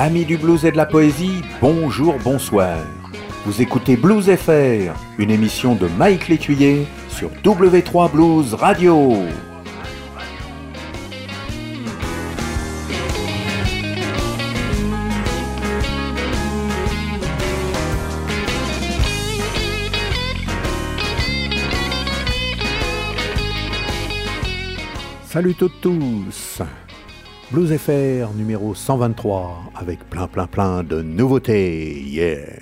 Amis du blues et de la poésie, bonjour, bonsoir. Vous écoutez Blues FR, une émission de Mike Létuyer sur W3 Blues Radio. Salut toutes tous Blues FR numéro 123 avec plein plein plein de nouveautés.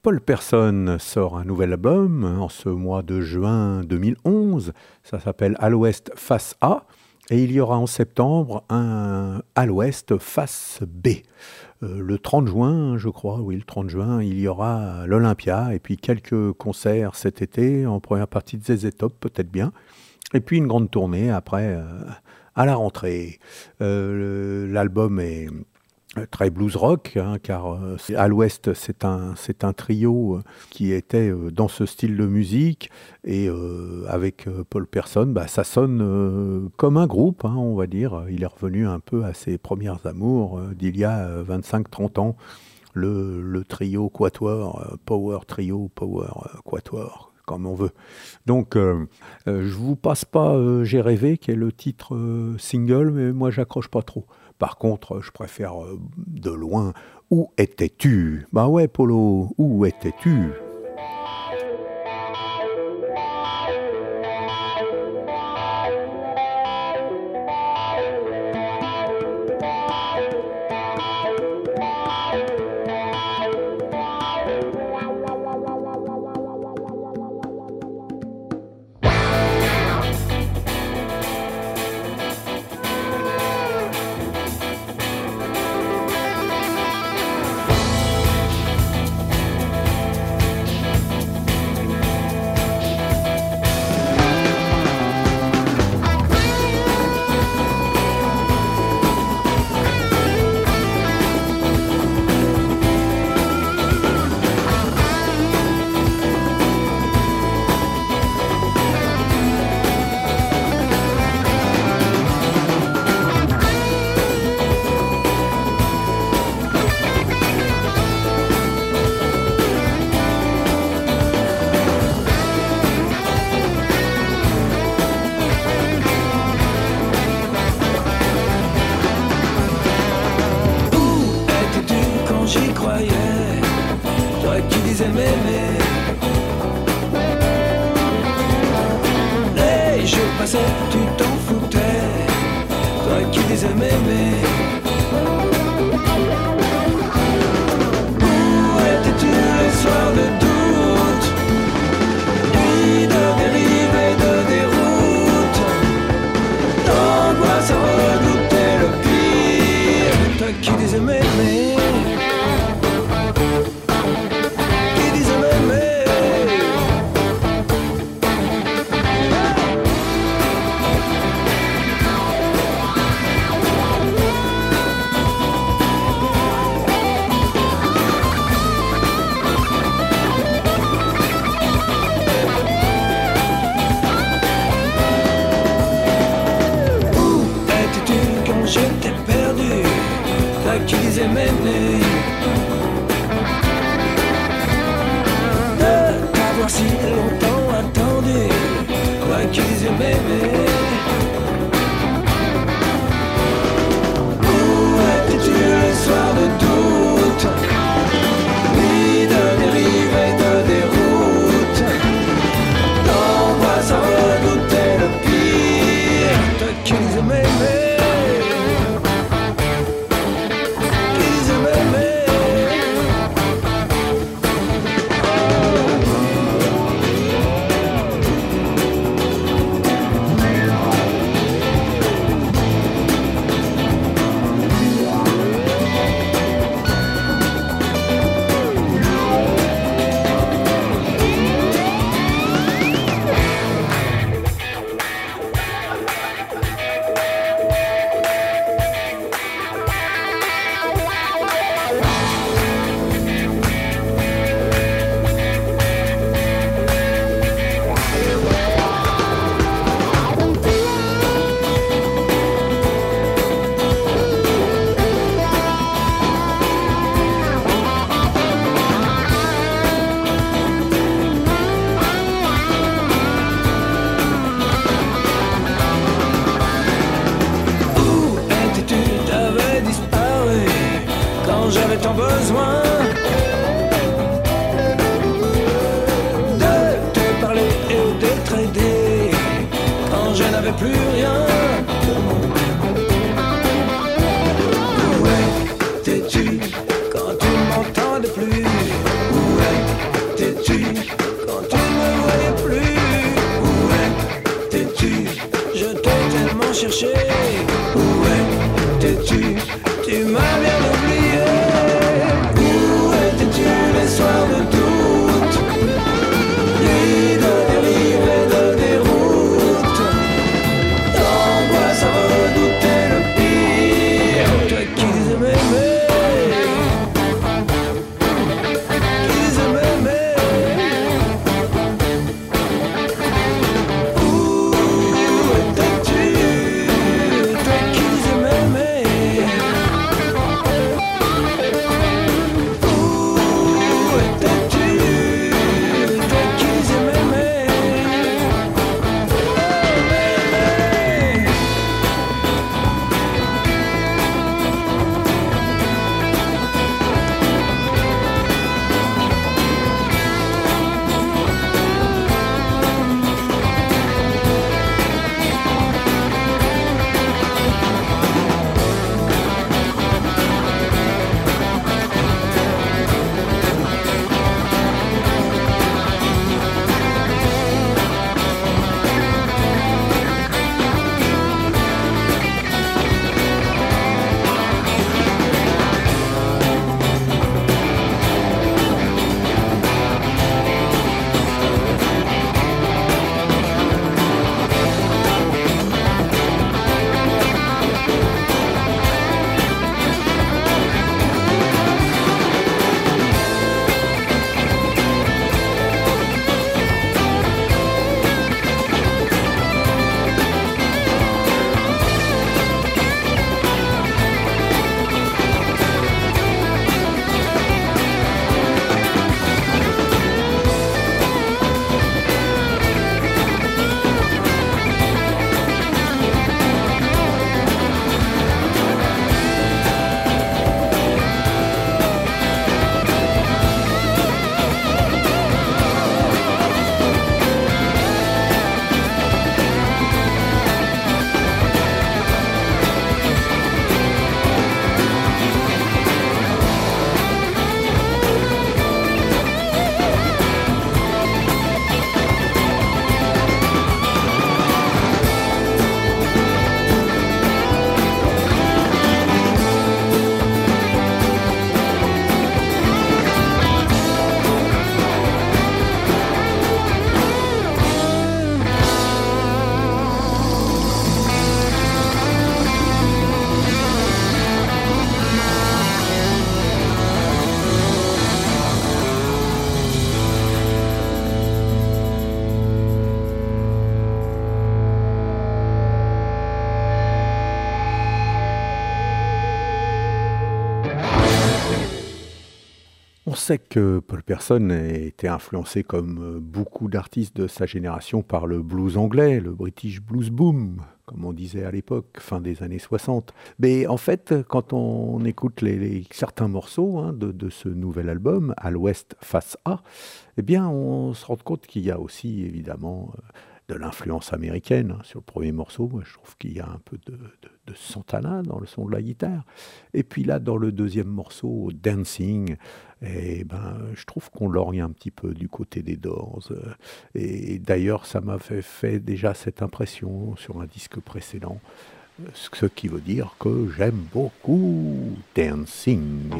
Paul Person sort un nouvel album en ce mois de juin 2011. Ça s'appelle À l'Ouest face A. Et il y aura en septembre un À l'Ouest face B. Euh, le 30 juin, je crois, oui, le 30 juin, il y aura l'Olympia et puis quelques concerts cet été en première partie de ZZ Top, peut-être bien. Et puis une grande tournée après euh, à la rentrée. Euh, l'album est très blues rock, hein, car euh, à l'ouest c'est un, un trio euh, qui était dans ce style de musique, et avec Paul Person, bah, ça sonne comme un groupe, hein, on va dire. Il est revenu un peu à ses premières amours d'il y a 25-30 ans, le, le, trio Quatuor, Power Trio, Power Quatuor comme on veut. Donc, euh, euh, je vous passe pas euh, J'ai rêvé, qui est le titre single, mais moi, j'accroche pas trop. Par contre, je préfère de loin Où étais-tu? Bah ouais, Polo, où étais-tu? m'aimer. Les jours passaient, tu t'en foutais, toi qui disais m'aimer. Sait que Paul Person a été influencé comme euh, beaucoup d'artistes de sa génération par le blues anglais, le British Blues Boom, comme on disait à l'époque, fin des années 60. Mais en fait, quand on écoute certains morceaux hein, de, ce nouvel album, à l'Ouest face A, eh bien, on se rend compte qu'il y a aussi évidemment euh, de l'influence américaine. hein. Sur le premier morceau, moi, je trouve qu'il y a un peu de Santana dans le son de la guitare. Et puis là, dans le deuxième morceau, Dancing, eh ben, je trouve qu'on lorgne un petit peu du côté des Doors. euh, Et d'ailleurs, ça m'avait fait déjà cette impression sur un disque précédent. euh, Ce qui veut dire que j'aime beaucoup Dancing.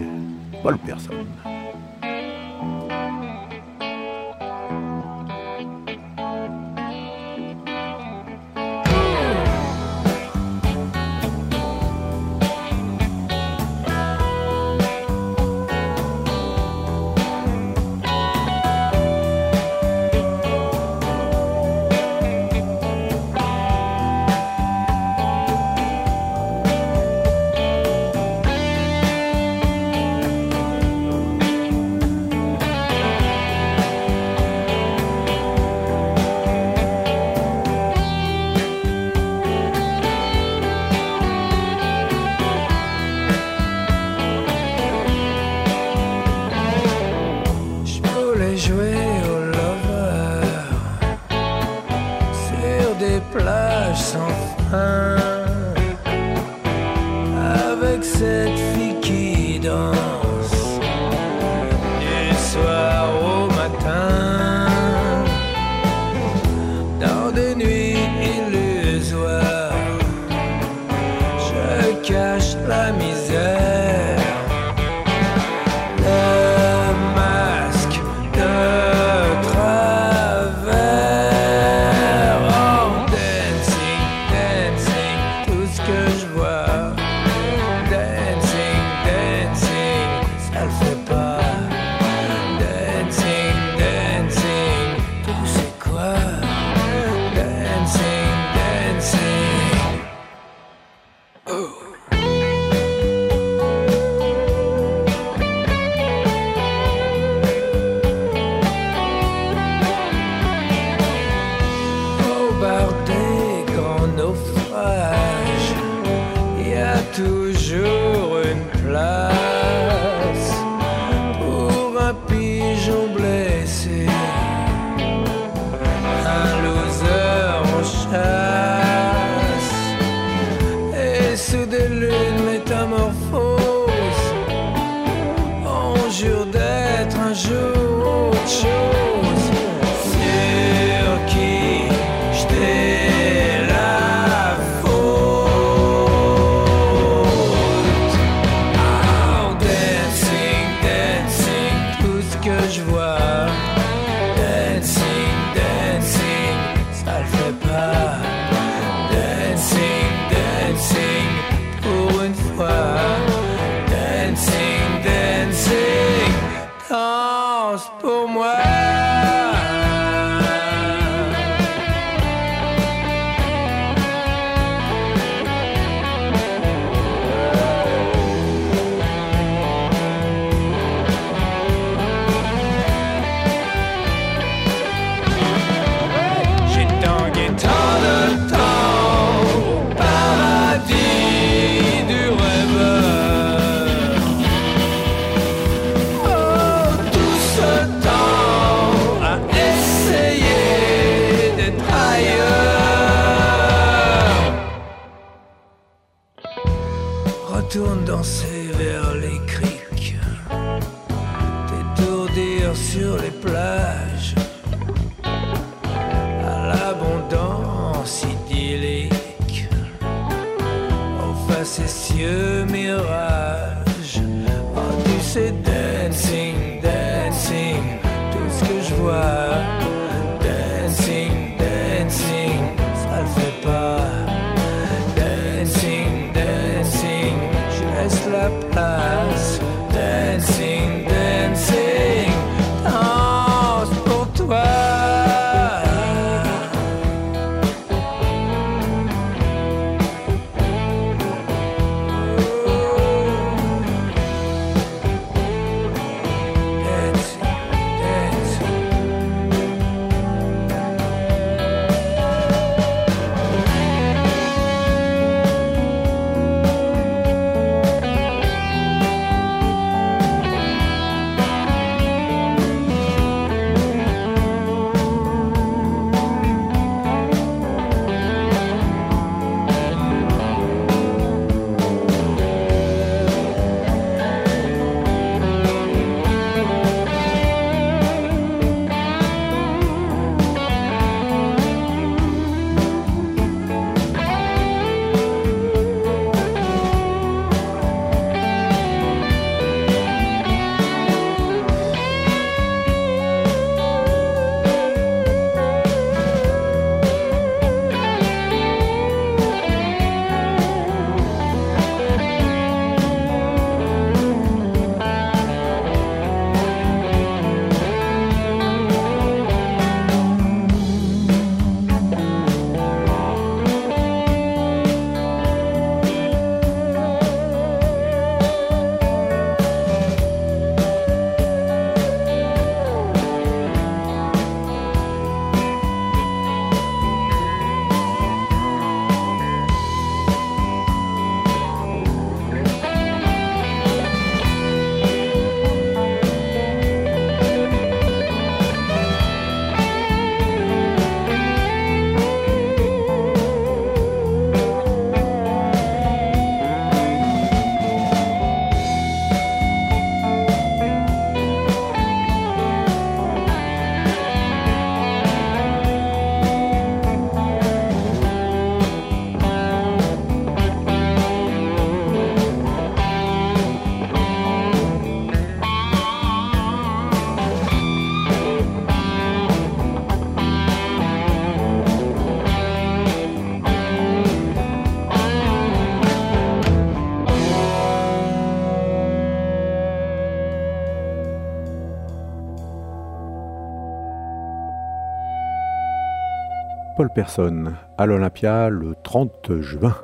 Paul Person à l'Olympia le 30 juin.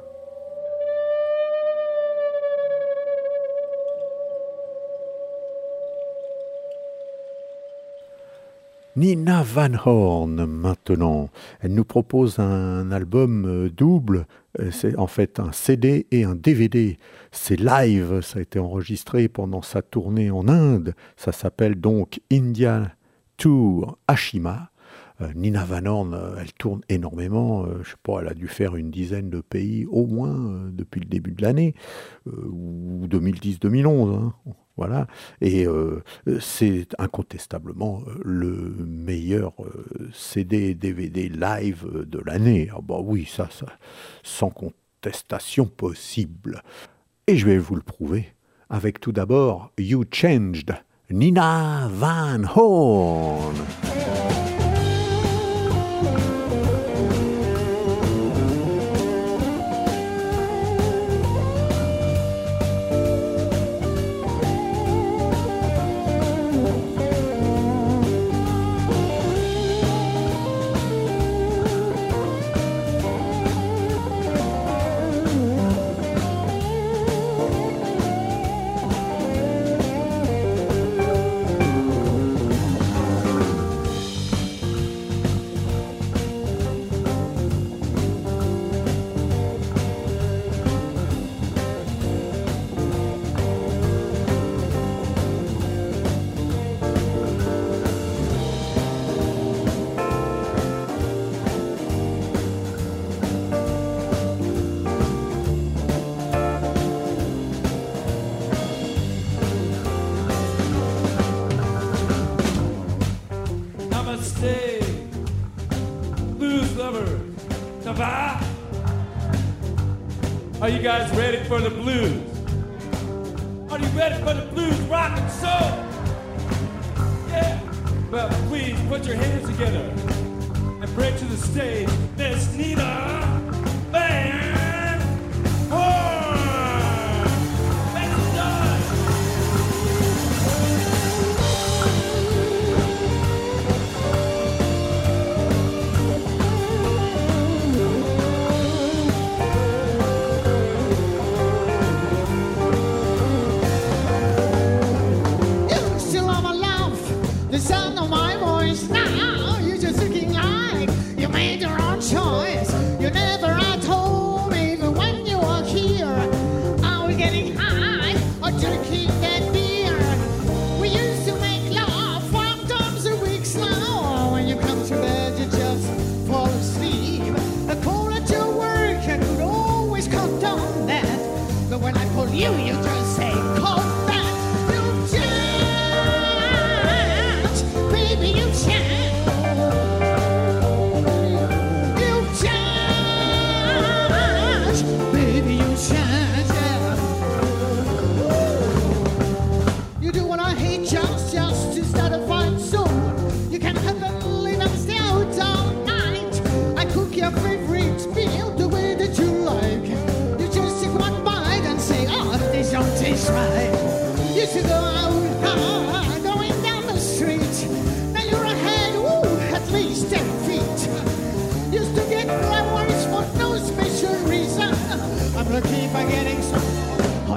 Nina Van Horn maintenant. Elle nous propose un album double. C'est en fait un CD et un DVD. C'est live. Ça a été enregistré pendant sa tournée en Inde. Ça s'appelle donc India Tour Ashima. Euh, Nina Van Horn, elle tourne énormément. je sais pas, elle a dû faire une dizaine de pays au moins depuis le début de l'année, ou 2010-2011. Hein. Voilà. Et euh, c'est incontestablement euh, le meilleur euh, CD DVD live de l'année. Ah bah oui, ça, ça, sans contestation possible. Et je vais vous le prouver avec tout d'abord You Changed, Nina Van Horn. Stay. Blues lover, come by. Are you guys ready for the blues? Are you ready for the blues rock and soul? Yeah. Well, please put your hands together and pray to the stage Miss Nina Bang.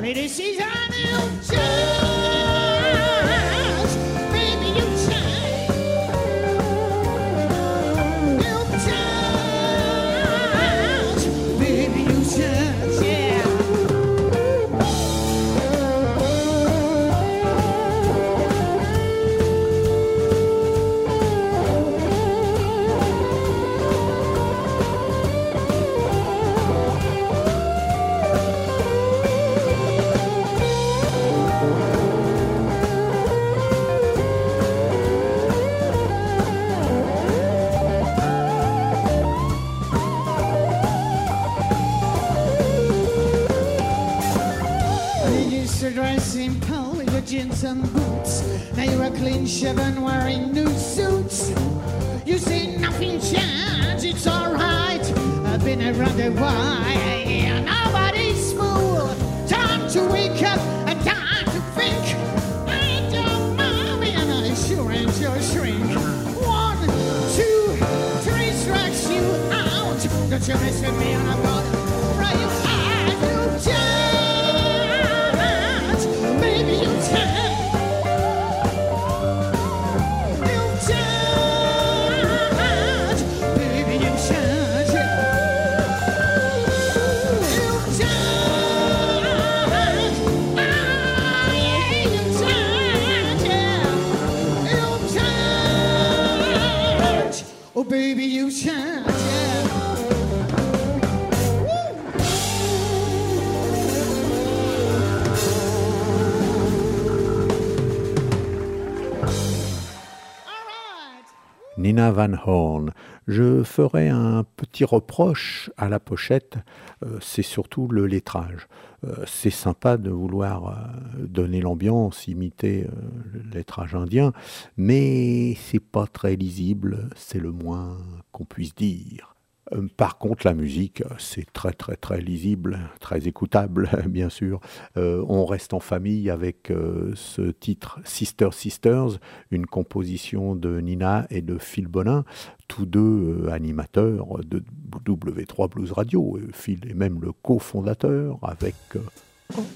holiday season. and boots. Now you're a clean shaven wearing new suits. You see nothing changed, it's alright. I've been around a while, nobody's fool. Time to wake up and time to think. I don't mind and I sure ain't your shrink. One, two, three strikes you out. Don't you mess with me I'm. Baby, you change, Nina Van Horn. Je ferai un petit reproche à la pochette, euh, c'est surtout le lettrage. Euh, c'est sympa de vouloir euh, donner l'ambiance, imiter le lettrage indien, mais c'est pas très lisible, c'est le moins qu'on puisse dire. Euh, Par contre, la musique, euh, c'est très très très lisible, très écoutable, bien sûr. Euh, on reste en famille avec ce titre Sister Sisters, une composition de Nina et de Phil Bonin, tous deux animateurs de W3 Blues Radio. Phil est même le cofondateur avec,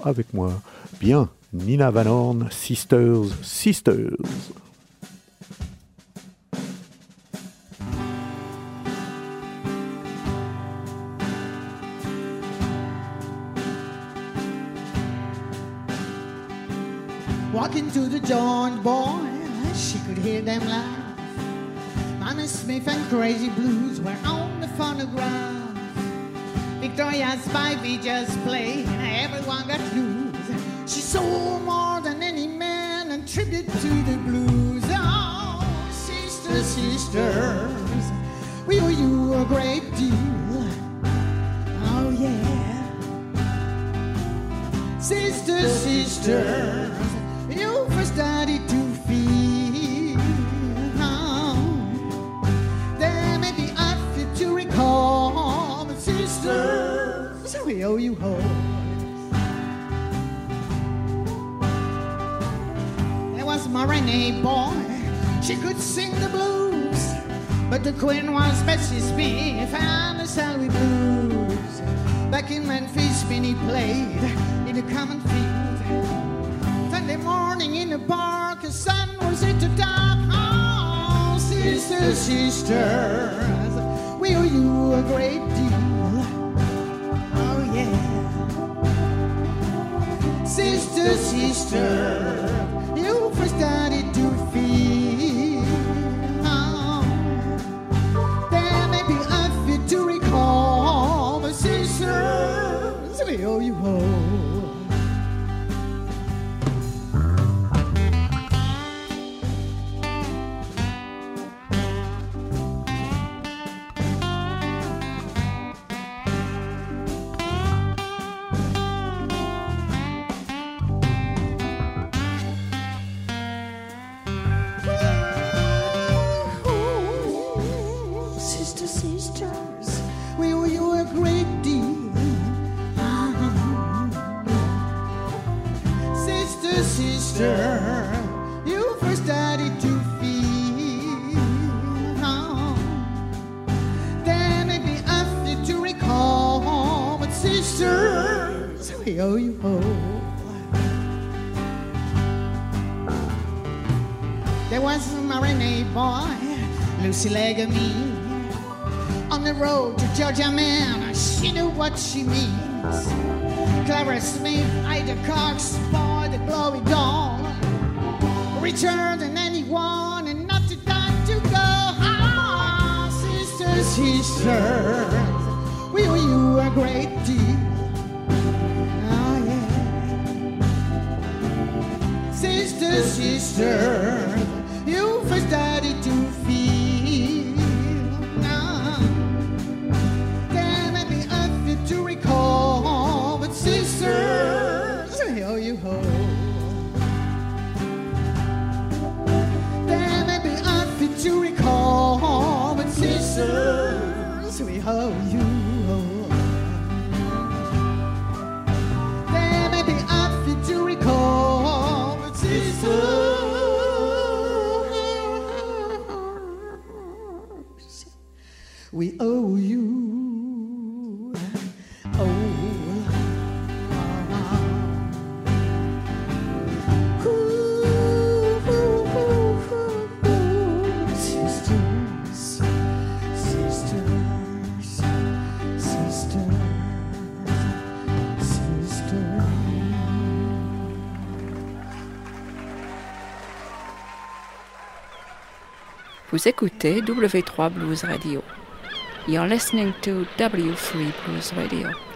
avec moi. Bien, Nina Van Horn, Sisters, Sisters. Walking to the joint, boy, she could hear them laugh. Manny Smith and Crazy Blues were on the phonograph. Victoria's Spivey just played, and everyone got loose. She saw more than any man and tribute to the blues. Oh, sisters, sisters, we owe you a great deal. Oh, yeah. Sisters, sisters, you first started to feel. There may be few to recall, but sisters, we owe you hope. There was my Renee boy, she could sing the blues, but the queen was Bessie Smith and the Salary Blues. Back in Memphis, Benny played in the common field. Sunday morning in the park, the sun was at the top. Oh, sisters, sisters, we owe you a great deal. Oh, yeah. Sister, sister, you first started you hope. There was a Marinade boy, Lucy Legamy, on the road to Georgia, man. She knew what she means. Clara Smith, Ida Cox, boy, the glory dawn. Richer than anyone, and not too time to go. Ah, sisters, sisters, we owe you a great deal. Sister, sister, owe you sisters, sisters, sisters. Vous écoutez W3 Blues Radio. You're listening to W3 Blues Radio.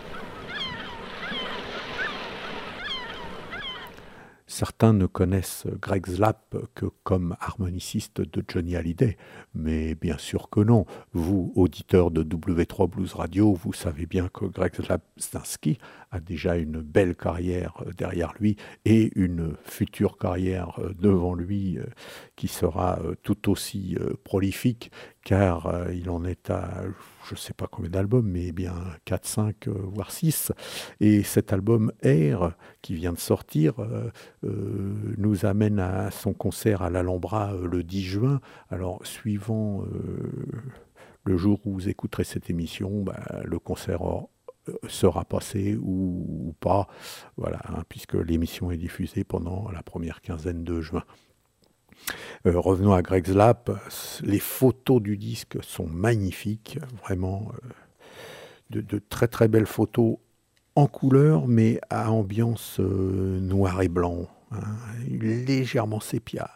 Certains ne connaissent Greg Slap que comme harmoniciste de Johnny Hallyday, mais bien sûr que non. Vous, auditeurs de W3 Blues Radio, vous savez bien que Greg Slapstinski a déjà une belle carrière derrière lui et une future carrière devant lui euh, qui sera euh, tout aussi euh, prolifique car il en est à je ne sais pas combien d'albums, mais bien 4, 5, euh, voire 6. Et cet album Air, qui vient de sortir, euh, euh, nous amène à son concert à l'Alhambra le 10 juin. Alors, suivant le jour où vous écouterez cette émission, bah, le concert sera passé ou, ou pas, voilà, hein, puisque l'émission est diffusée pendant la première quinzaine de juin. Euh, revenons à Greg Slap. Les photos du disque sont magnifiques, vraiment euh, de, très très belles photos en couleur, mais à ambiance euh, noir et blanc, hein, légèrement sépia.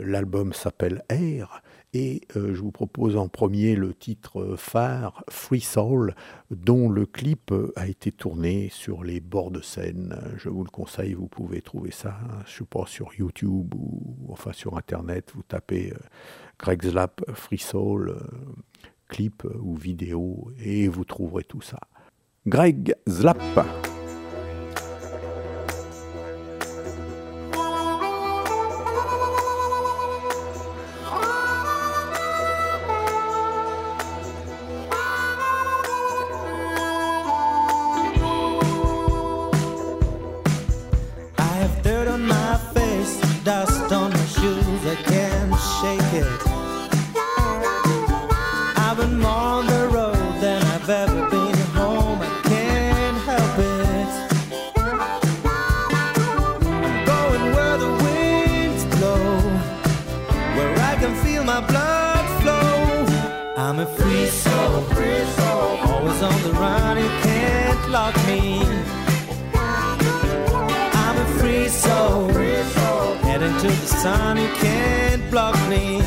L'album s'appelle Air et euh, je vous propose en premier le titre euh, phare Free Soul, dont le clip euh, a été tourné sur les bords de Seine. Je vous le conseille, vous pouvez trouver ça, hein, je sur YouTube ou enfin sur Internet. Vous tapez Greg Slap Free Soul, clip ou vidéo, et vous trouverez tout ça. Greg Slap. Me. I'm a free soul, heading to the sun, you can't block me.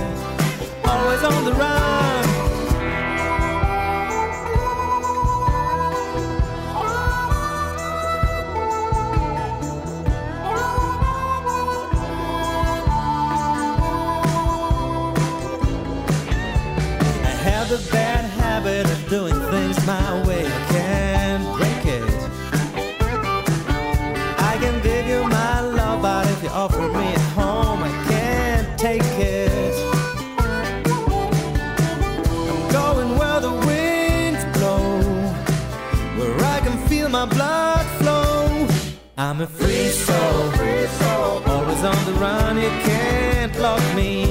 Always on the run. Run, you can't lock me.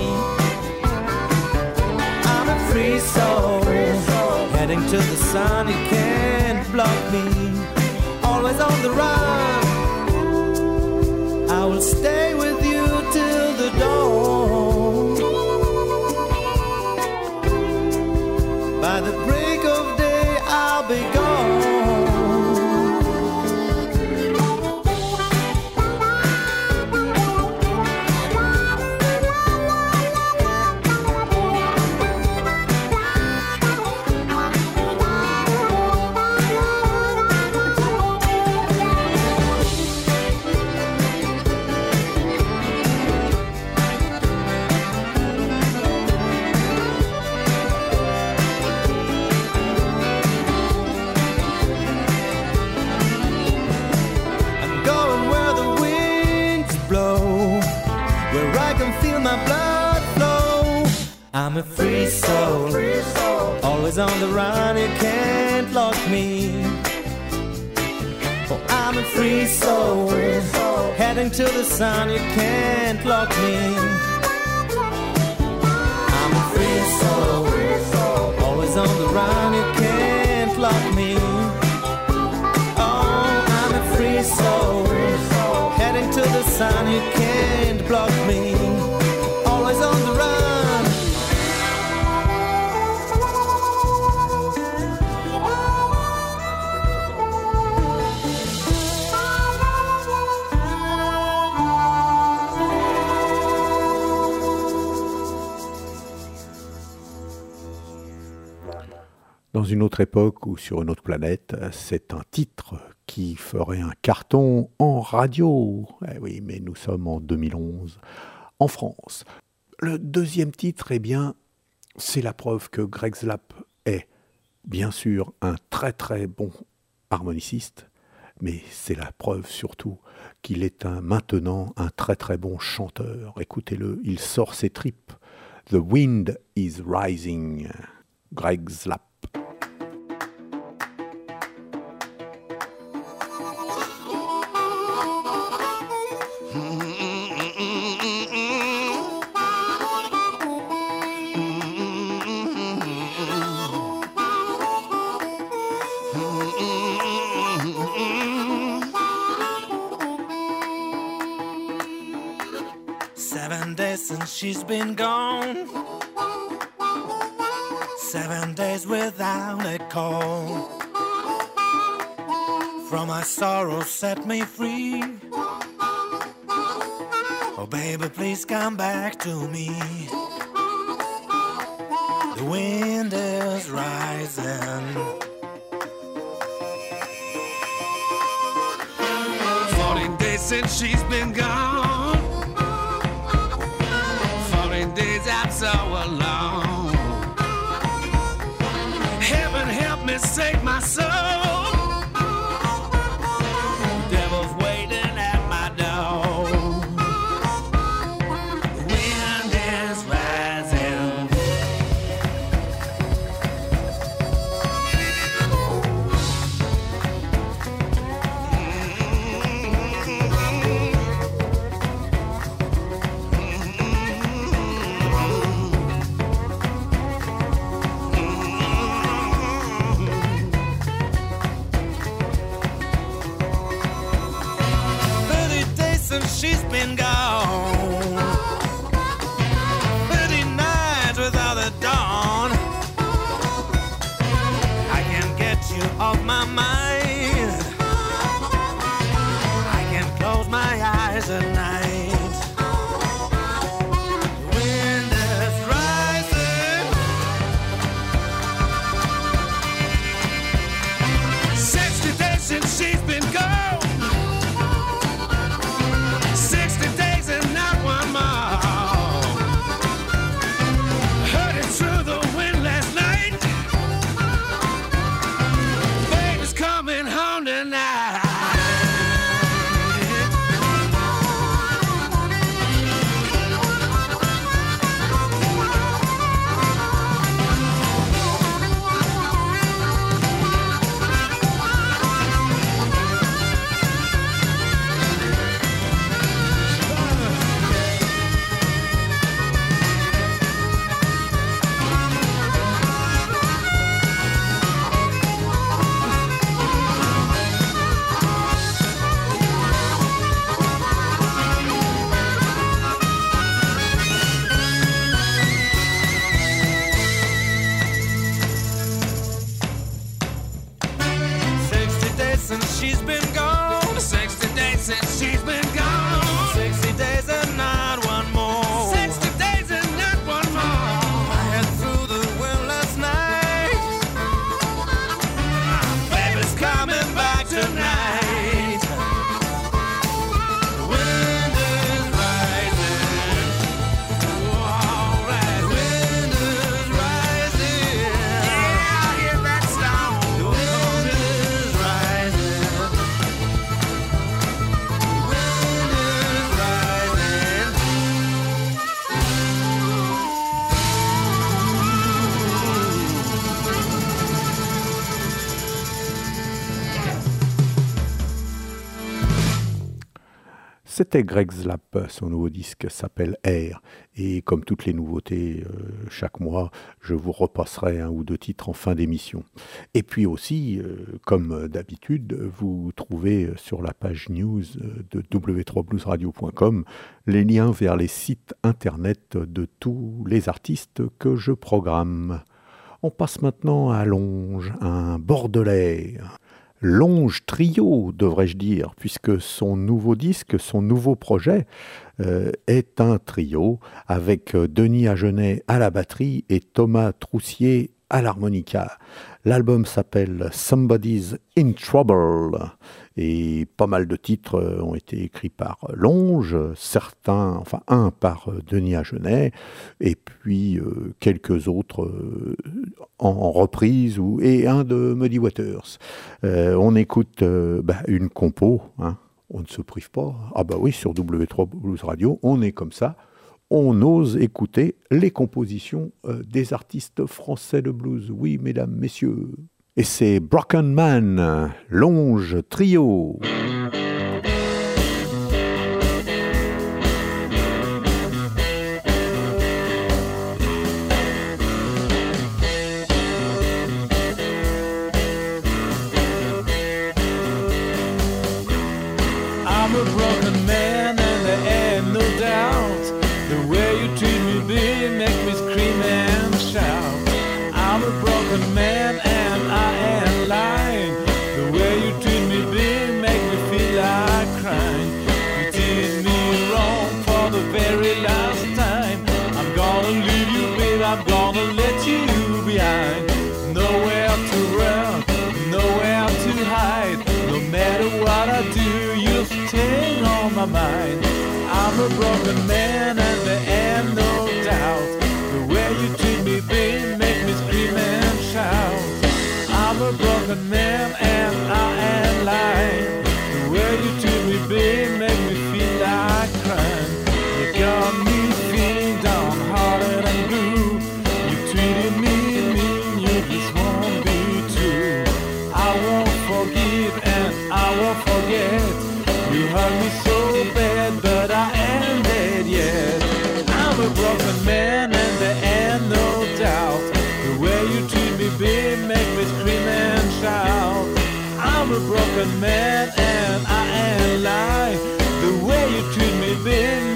I'm a free soul, heading to the sun, you can't block me. Always on the run. I will stay with you I'm a free soul, always on the run, you can't lock me. Oh, I'm a free soul, heading to the sun, you can't lock me. I'm a free soul, always on the run, you can't lock me. Oh, I'm a free soul, heading to the sun, you can't block me. Une autre époque ou sur une autre planète, c'est un titre qui ferait un carton en radio. Eh oui, mais nous sommes en 2011 en France. Le deuxième titre, eh bien, c'est la preuve que Greg Slap est bien sûr un très très bon harmoniciste, mais c'est la preuve surtout qu'il est un, maintenant un très très bon chanteur. Écoutez-le, il sort ses tripes. The Wind is Rising. Greg Slap. She's been gone. Seven days without a call. From my sorrow, set me free. Oh, baby, please come back to me. The wind is rising. Days since she's been gone. So alone. Heaven help me save my soul. C'était Greg Slap, son nouveau disque s'appelle Air. Et comme toutes les nouveautés, euh, chaque mois, je vous repasserai un ou deux titres en fin d'émission. Et puis aussi, euh, comme d'habitude, vous trouvez sur la page news de w3bluesradio.com les liens vers les sites internet de tous les artistes que je programme. On passe maintenant à Longe, un Bordelais. Longe Trio, devrais-je dire, puisque son nouveau disque, son nouveau projet euh, est un trio avec euh, Denis Agenet à la batterie et Thomas Troussier à l'harmonica. L'album s'appelle Somebody's in Trouble et pas mal de titres euh, ont été écrits par Longe, certains, enfin un par euh, Denis Agenet, et puis euh, quelques autres en, reprise, ou, et un de Muddy Waters. On écoute bah, une compo, hein, on ne se prive pas. Ah bah oui, sur W3 Blues Radio, on est comme ça, on ose écouter les compositions euh, des artistes français de blues. Oui, mesdames, messieurs. Et c'est Broken Man, Longe Trio. man and I ain't lying. The way you treat me, baby.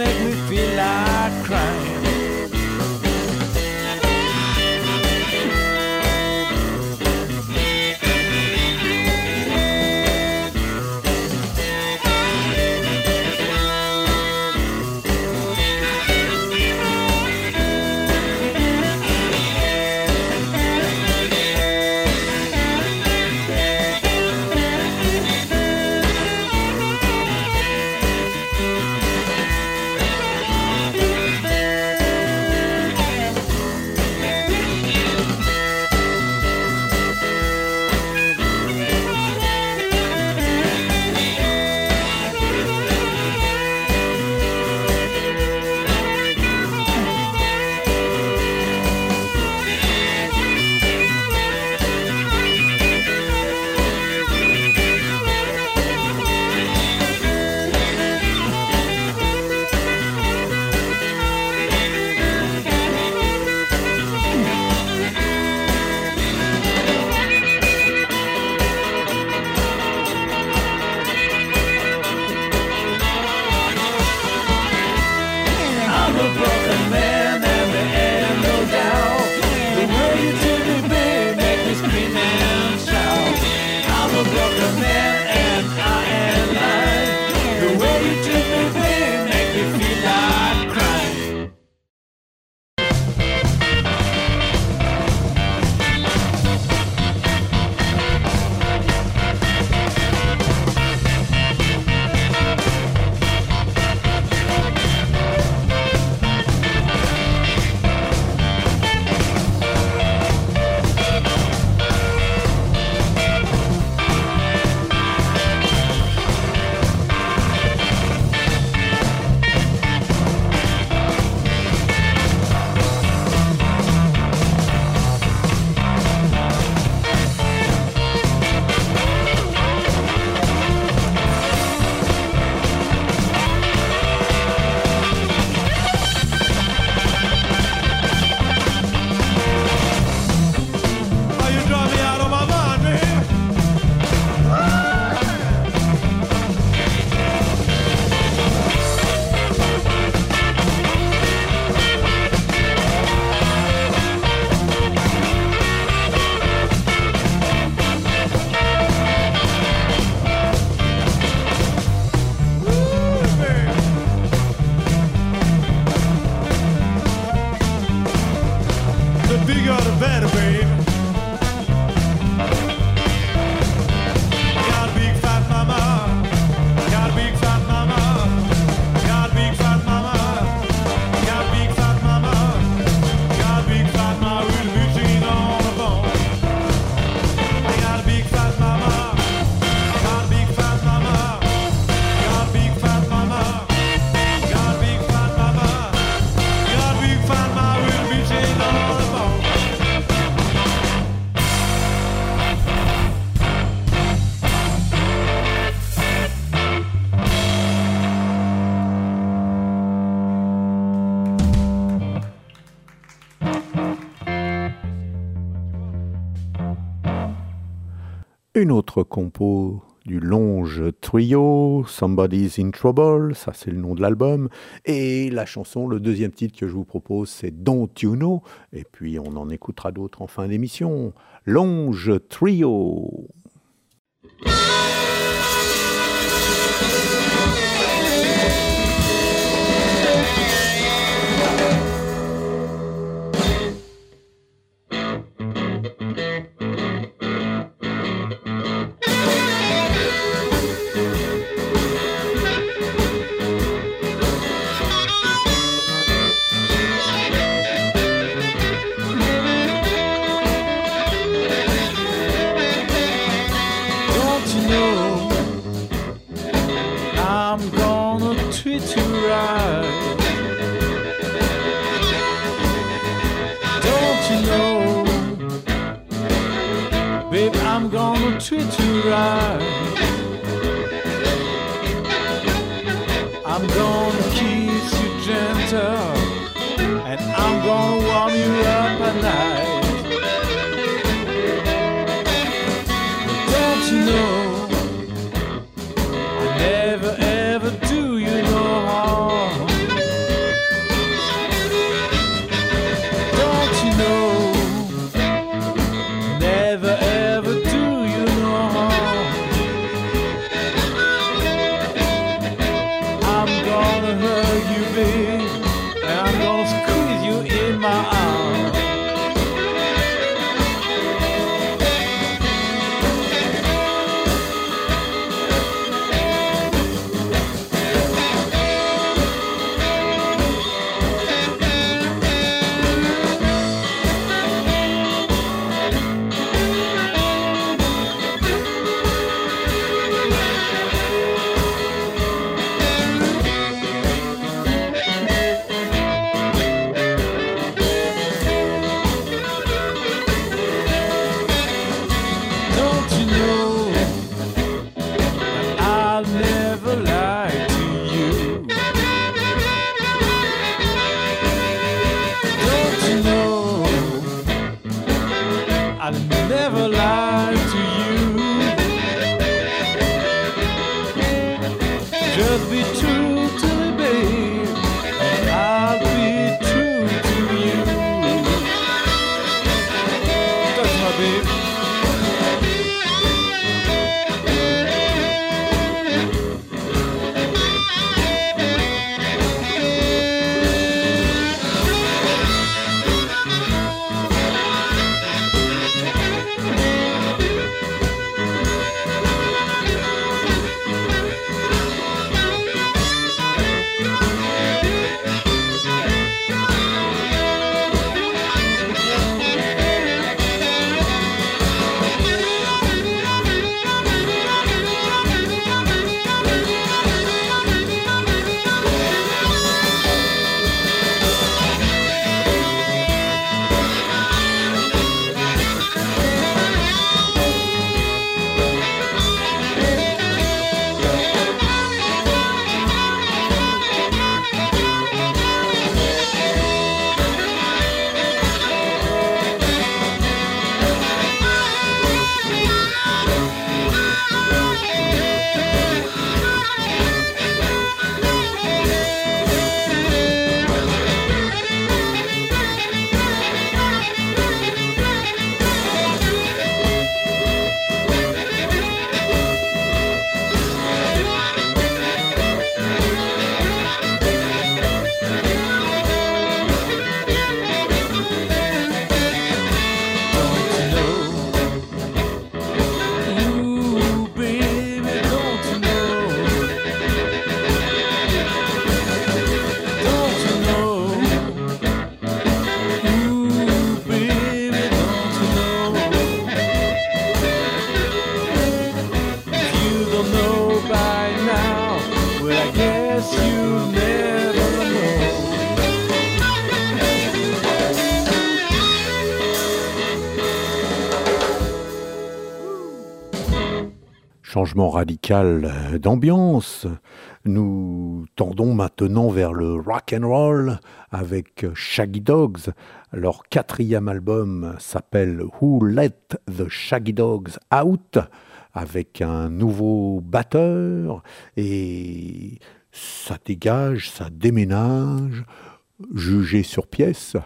autre compo du Longe Trio, Somebody's in Trouble, ça c'est le nom de l'album, et la chanson, le deuxième titre que je vous propose, c'est Don't You Know, et puis on en écoutera d'autres en fin d'émission. Longe Trio. radical euh, d'ambiance, nous tendons maintenant vers le rock and roll avec Shaggy Dogs. Leur quatrième album s'appelle Who Let the Shaggy Dogs Out avec un nouveau batteur et ça dégage, ça déménage. Jugé sur pièce,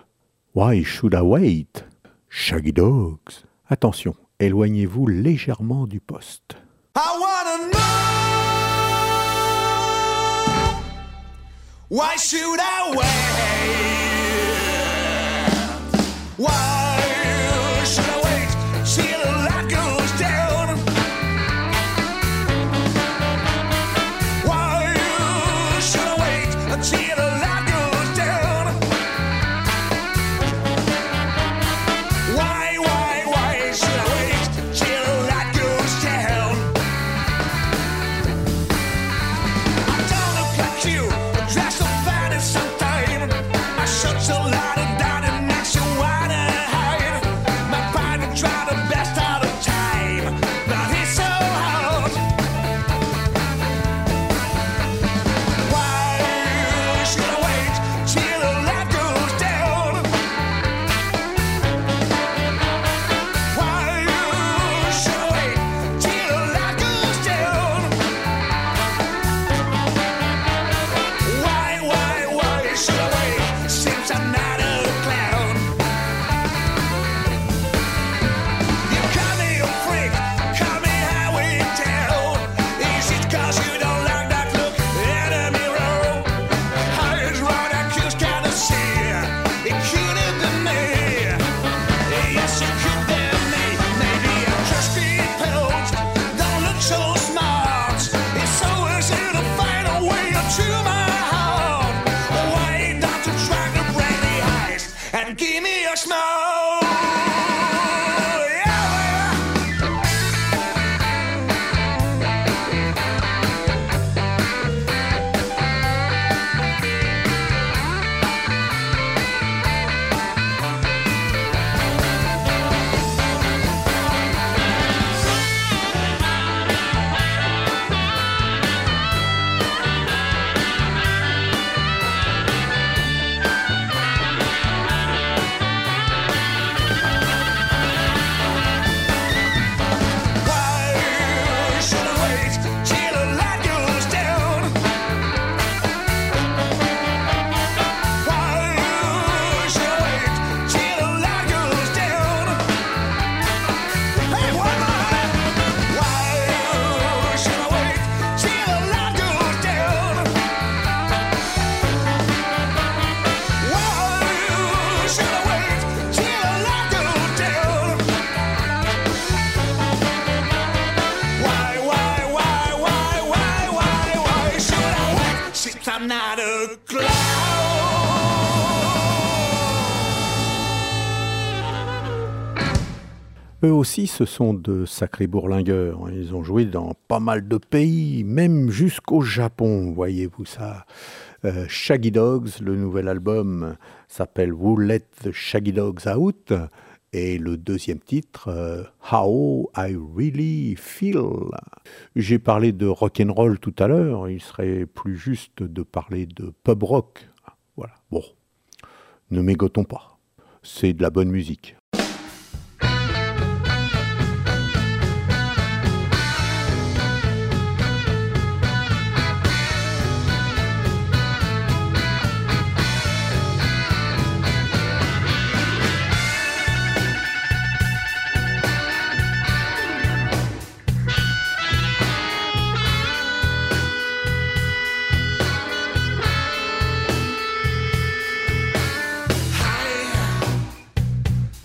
Why should I wait? Shaggy Dogs. Attention, éloignez-vous légèrement du poste. I wanna know why should I wait? Why aussi, ce sont de sacrés bourlingueurs. Ils ont joué dans pas mal de pays, même jusqu'au Japon, voyez-vous ça. Euh, Shaggy Dogs, le nouvel album s'appelle Who Let the Shaggy Dogs Out et le deuxième titre euh, How I Really Feel. J'ai parlé de rock and roll tout à l'heure, il serait plus juste de parler de pub rock. Voilà. Bon, ne mégotons pas. C'est de la bonne musique.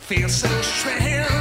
feel so strange.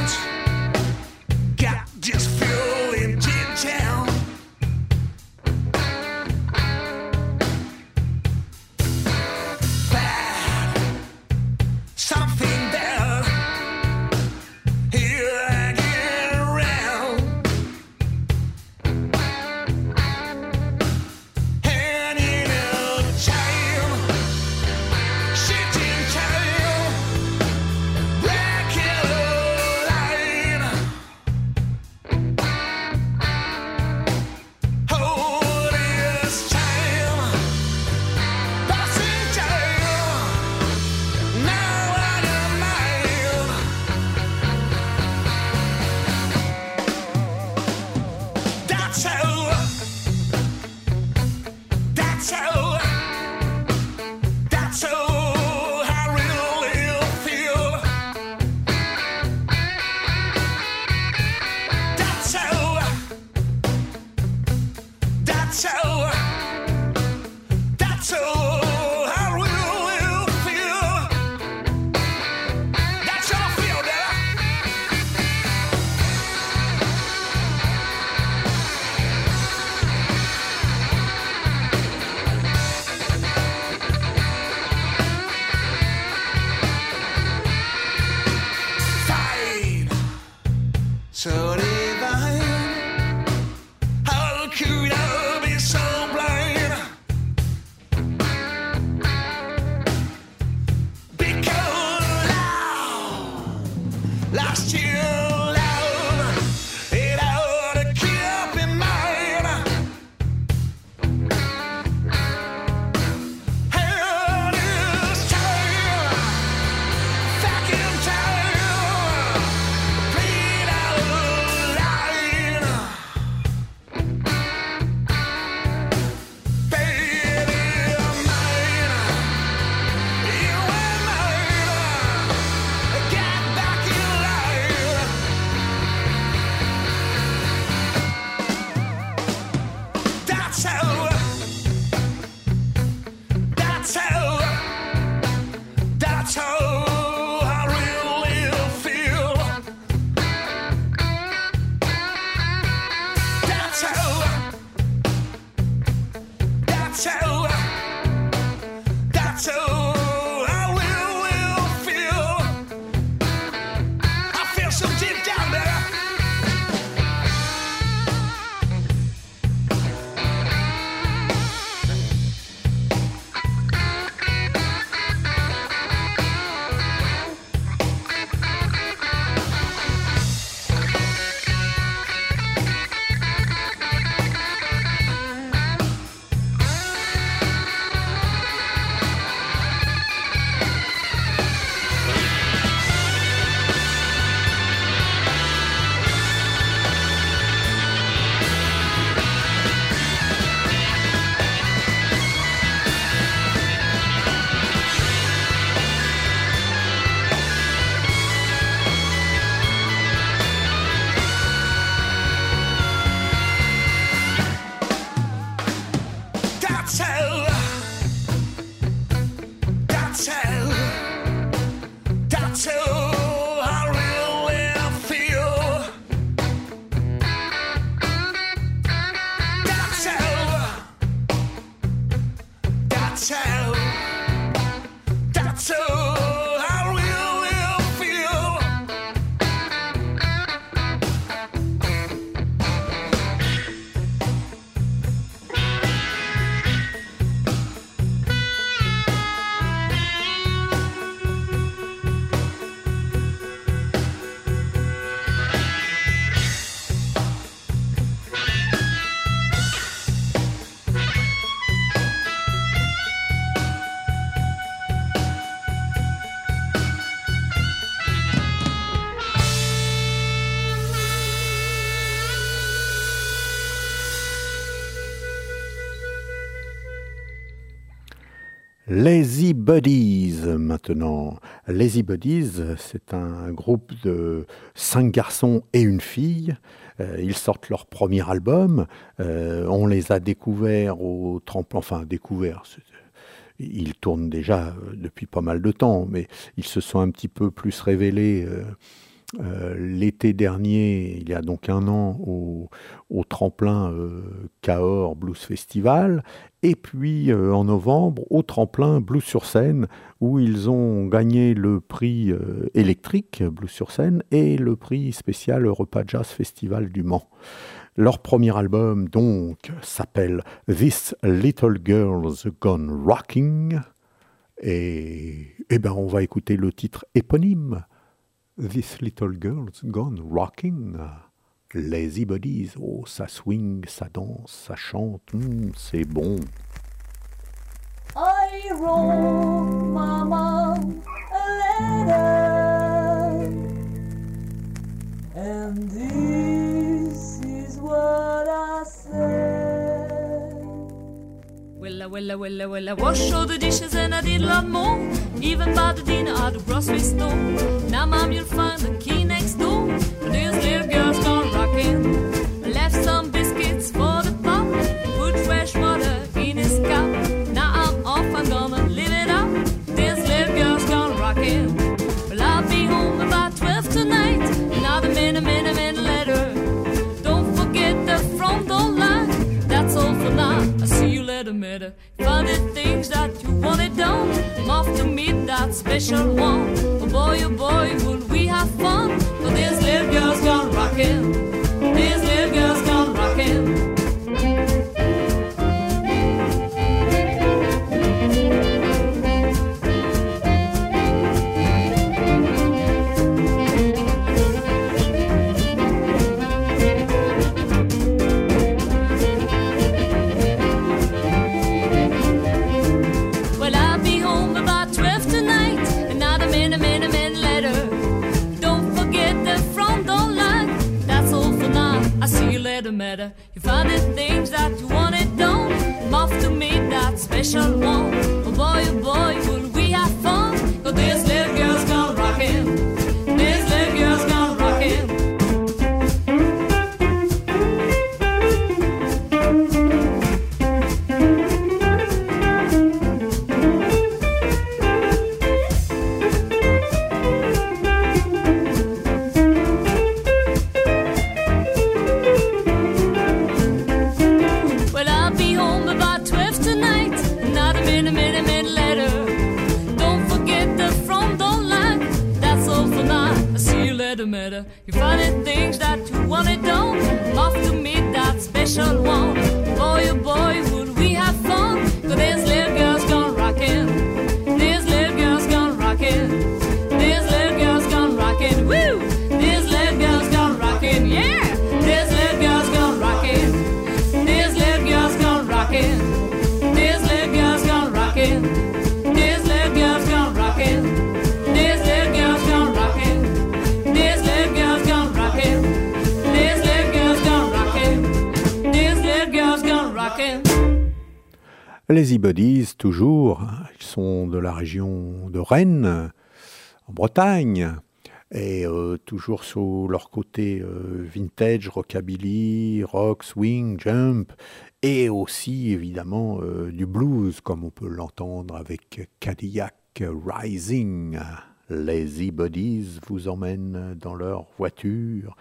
Buddies maintenant. Lazy Buddies, c'est un groupe de cinq garçons et une fille. Euh, ils sortent leur premier album. Euh, on les a découverts au tremplin, enfin découverts. Ils tournent déjà euh, depuis pas mal de temps, mais ils se sont un petit peu plus révélés euh, l'été dernier, il y a donc un an, au, tremplin euh, Cahors Blues Festival, et puis euh, en novembre au tremplin Blues sur scène, où ils ont gagné le prix électrique Blues sur scène et le prix spécial Repas Jazz Festival du Mans. Leur premier album, donc, s'appelle This Little Girl's Gone Rocking. Et, eh ben, on va écouter le titre éponyme. This Little Girl's Gone Rocking. Lazy Bodies. Oh, ça swing, ça danse, ça chante. Hmm, c'est bon. I wrote a letter, and Well, well, well, I, wash all the dishes and I did a lot more. Even bought the dinner at the grocery store. Now, mom, you'll find the key next door. But this little girl's later, matter. The things that you wanted done. I'm off to meet that special one. Oh boy, oh boy, will we have fun? But this little girl's gone rockin'. This little girl's gone rockin'. Matter. You find the things that you wanted done. I'm off to meet that special one. Oh boy, oh boy, will we have fun? Cause this little girl's gone rockin'. De Rennes, en Bretagne, et euh, toujours sur leur côté euh, vintage, rockabilly, rock, swing, jump, et aussi évidemment euh, du blues, comme on peut l'entendre avec Cadillac Rising. Lazy Buddies vous emmènent dans leur voiture.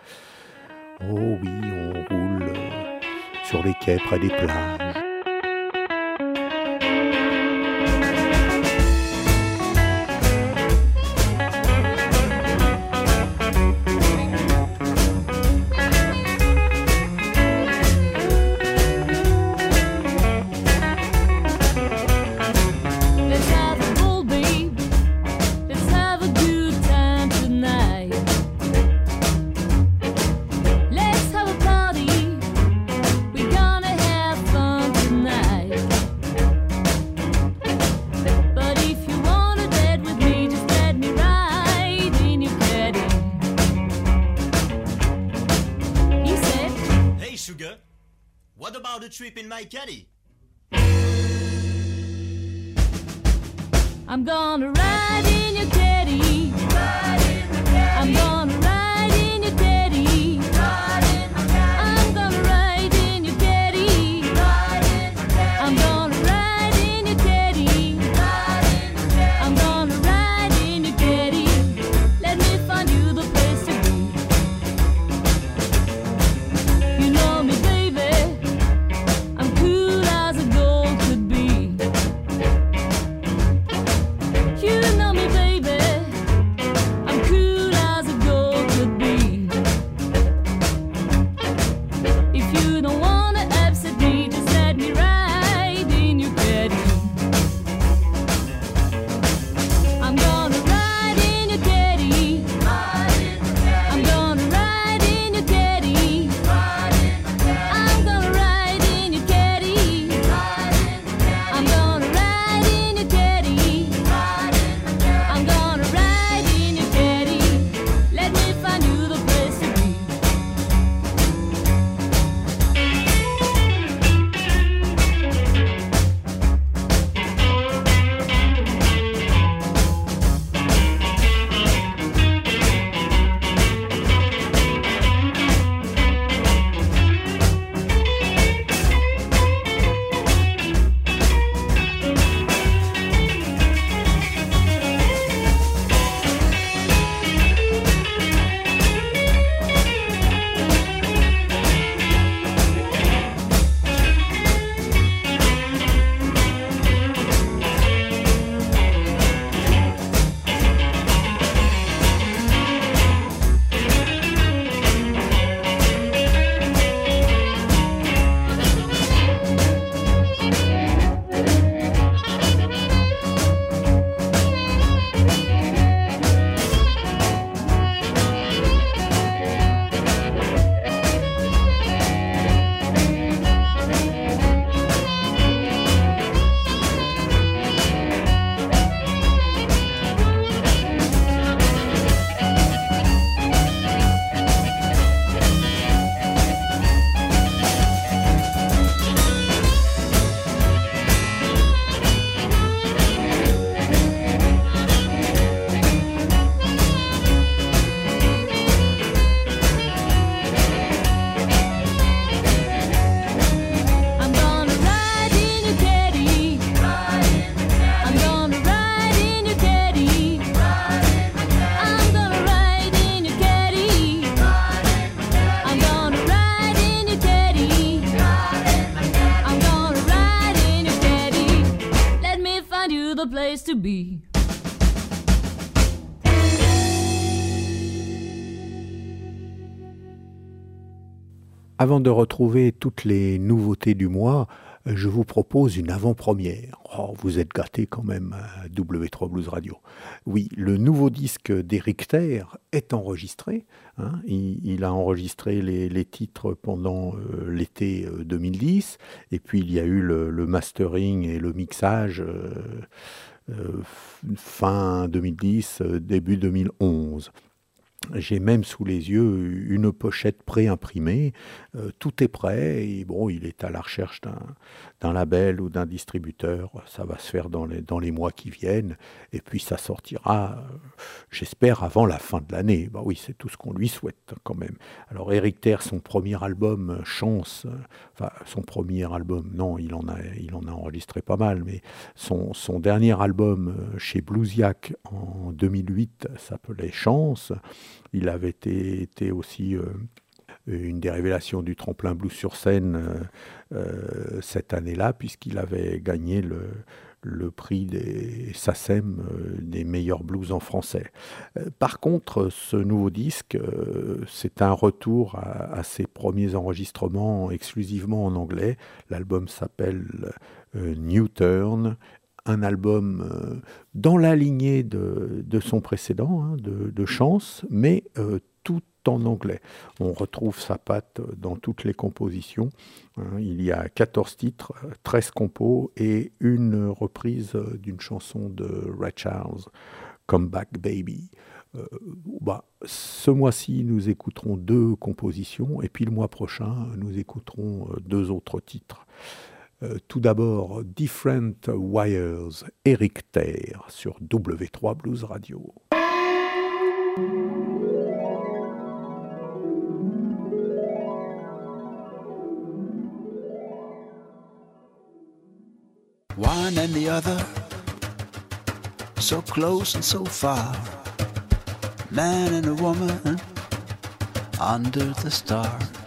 Oh oui, on roule sur les quais près des plages. I'm gonna ride Avant de retrouver toutes les nouveautés du mois, euh, je vous propose une avant-première. Oh, vous êtes gâtés quand même à W3 Blues Radio. Oui, le nouveau disque d'Eric Terre est enregistré. hein. Il, a enregistré les, titres pendant euh, l'été euh, 2010. Et puis il y a eu le, mastering et le mixage euh, euh, fin 2010, euh, début 2011. J'ai même sous les yeux une pochette préimprimée. Euh, tout est prêt bon, il est à la recherche d'un label ou d'un distributeur. Ça va se faire dans les, mois qui viennent. Et puis ça sortira, euh, j'espère, avant la fin de l'année. Bah oui, c'est tout ce qu'on lui souhaite quand même. Alors Eric Terre, son premier album, euh, Chance, son premier album, non, il en a, il en a enregistré pas mal, mais son, son dernier album euh, chez Bluesiac en 2008 s'appelait Chance. Il avait été, été aussi euh, une des révélations du tremplin blues sur scène euh, cette année-là, puisqu'il avait gagné le, le prix des SACEM euh, des meilleurs blues en français. Euh, par contre, ce nouveau disque, euh, c'est un retour à, ses premiers enregistrements exclusivement en anglais. L'album s'appelle New Turn un album dans la lignée de, son précédent, hein, de, Chance, mais en anglais. On retrouve sa patte dans toutes les compositions. hein. Il y a 14 titres, euh, 13 compos et une reprise d'une chanson de Ray Charles, Come Back Baby. Euh, bah, ce mois-ci, nous écouterons deux compositions et puis le mois prochain, nous écouterons euh, deux autres titres. Euh, tout d'abord, Different Wires, Eric Terre sur W3 Blues Radio. One and the other, so close and so far. Man and a woman under the stars.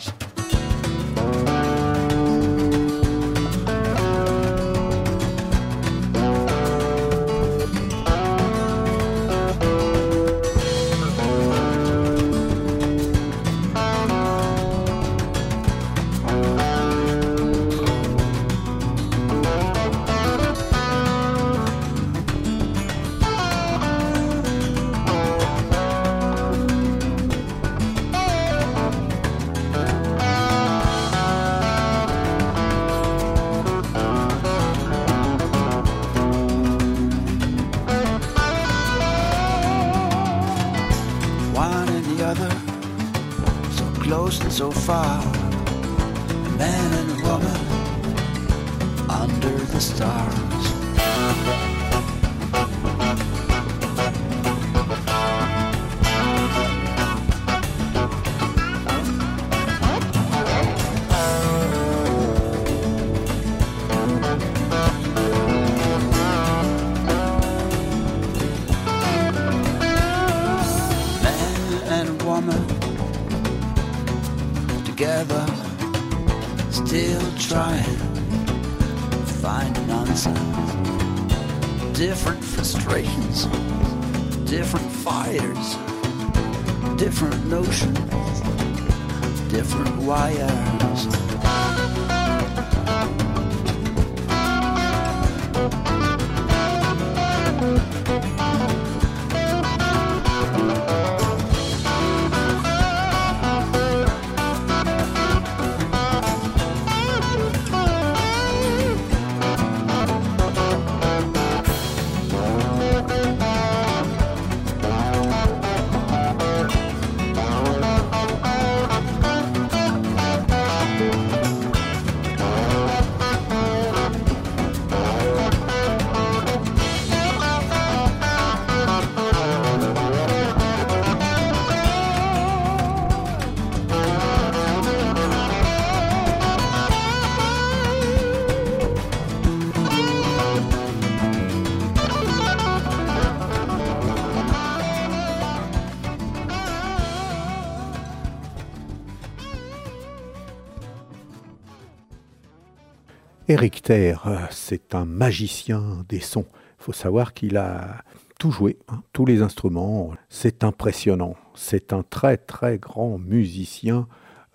Eric Terre, euh, c'est un magicien des sons. Il faut savoir qu'il a tout joué, hein, tous les instruments. C'est impressionnant. C'est un très très grand musicien,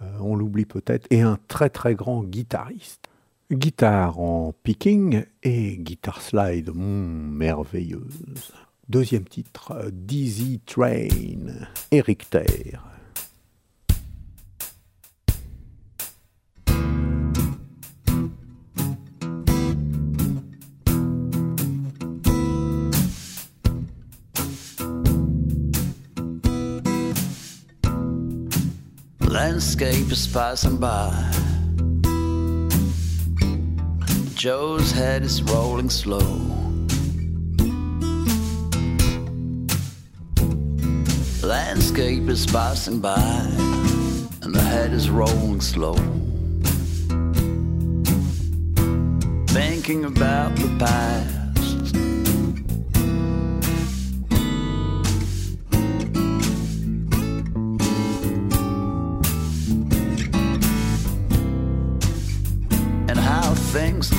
euh, on l'oublie peut-être, et un très très grand guitariste. Guitare en picking et guitare slide, hmm, merveilleuse. Deuxième titre, Dizzy Train, Eric Terre. Landscape is passing by. Joe's head is rolling slow. Landscape is passing by, and the head is rolling slow. Thinking about the past.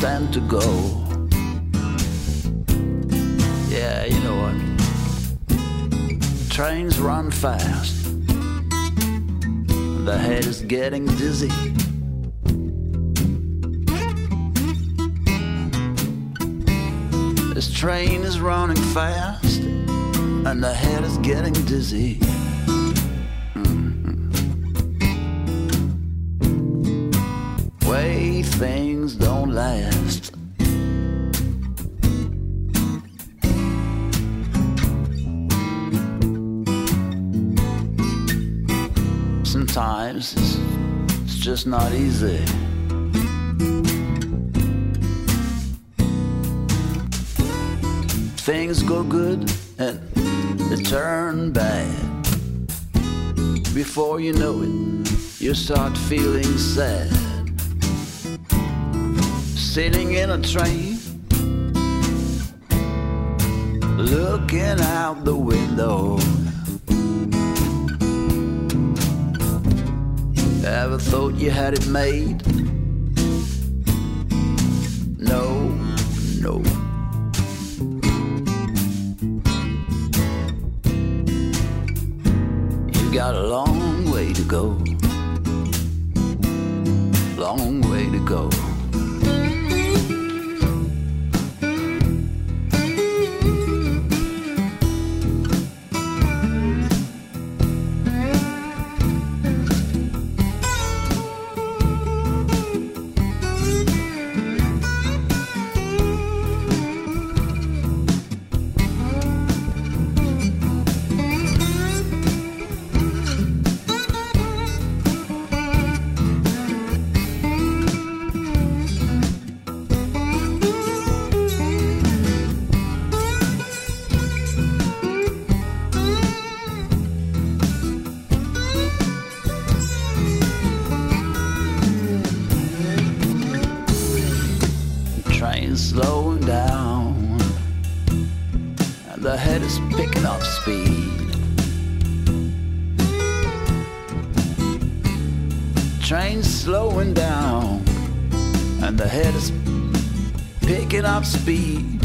Tend to go. Yeah, you know what? Trains run fast. The head is getting dizzy. This train is running fast, and the head is getting dizzy. it's not easy. Things go good and they turn bad. Before you know it, you start feeling sad. Sitting in a train, looking out the window Ever thought you had it made? Picking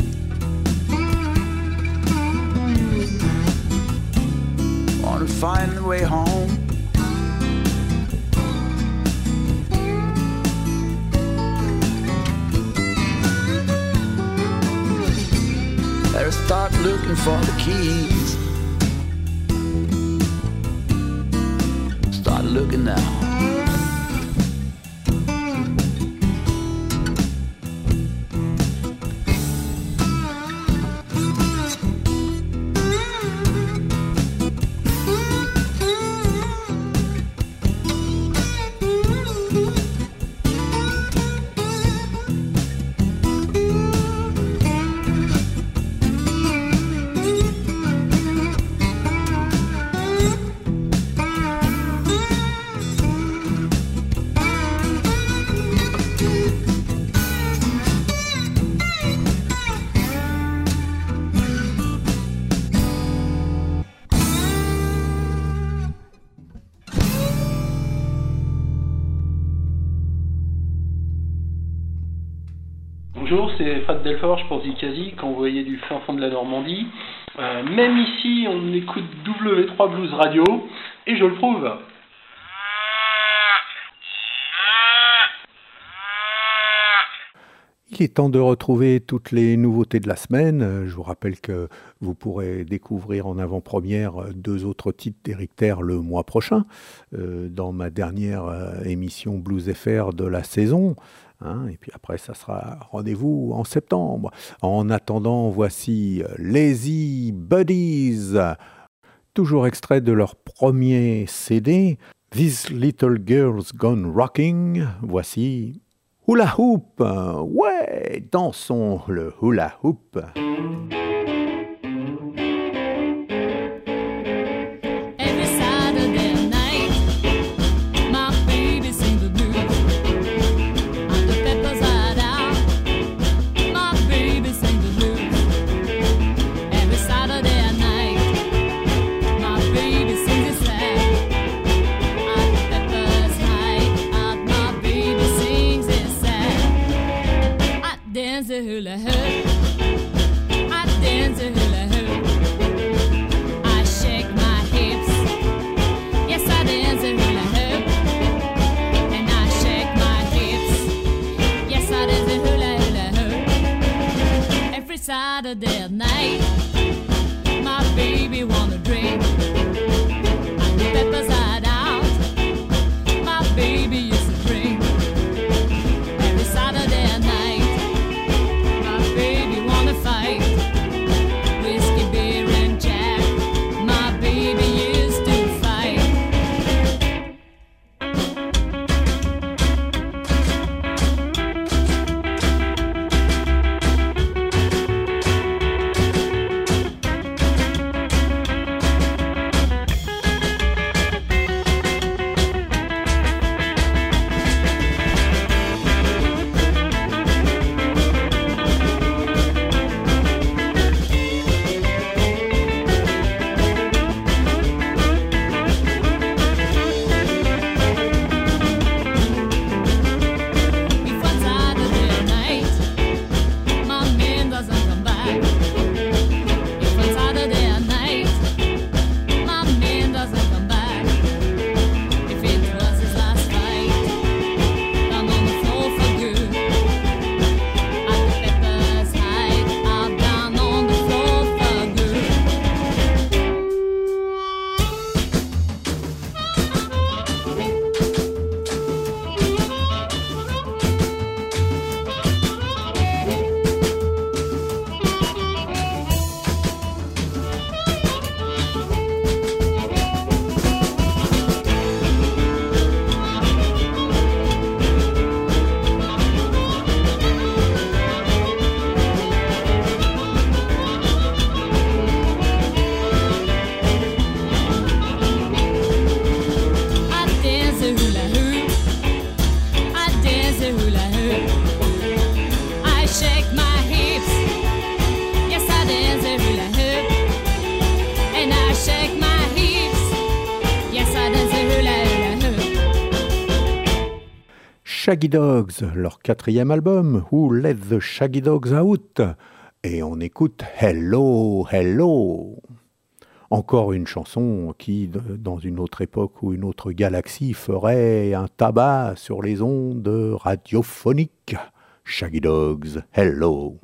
c'est Fred Delforge pour Zikazi, envoyé du fin fond de la Normandie. Euh, même ici, on écoute W3 Blues Radio, et je le prouve. Il est temps de retrouver toutes les nouveautés de la semaine. Je vous rappelle que vous pourrez découvrir en avant-première deux autres titres d'Eric Terre le mois prochain, euh, dans ma dernière euh, émission Blues FR de la saison. Hein. et puis après, ça sera rendez-vous en septembre. En attendant, voici euh, Lazy Buddies, toujours extrait de leur premier CD, These Little Girls Gone Rocking. Voici Hula Hoop. Ouais, dansons le hula hoop. Hula hoop. I dance the hula hoop. I shake my hips. Yes, I dance a hula hoop. And I shake my hips. Yes, I dance a hula hula hoop. Every Saturday night, my baby wanna Shaggy Dogs, leur quatrième album, Who Let the Shaggy Dogs Out? Et on écoute Hello, Hello. Encore une chanson qui, dans une autre époque ou une autre galaxie, ferait un tabac sur les ondes radiophoniques. Shaggy Dogs, Hello.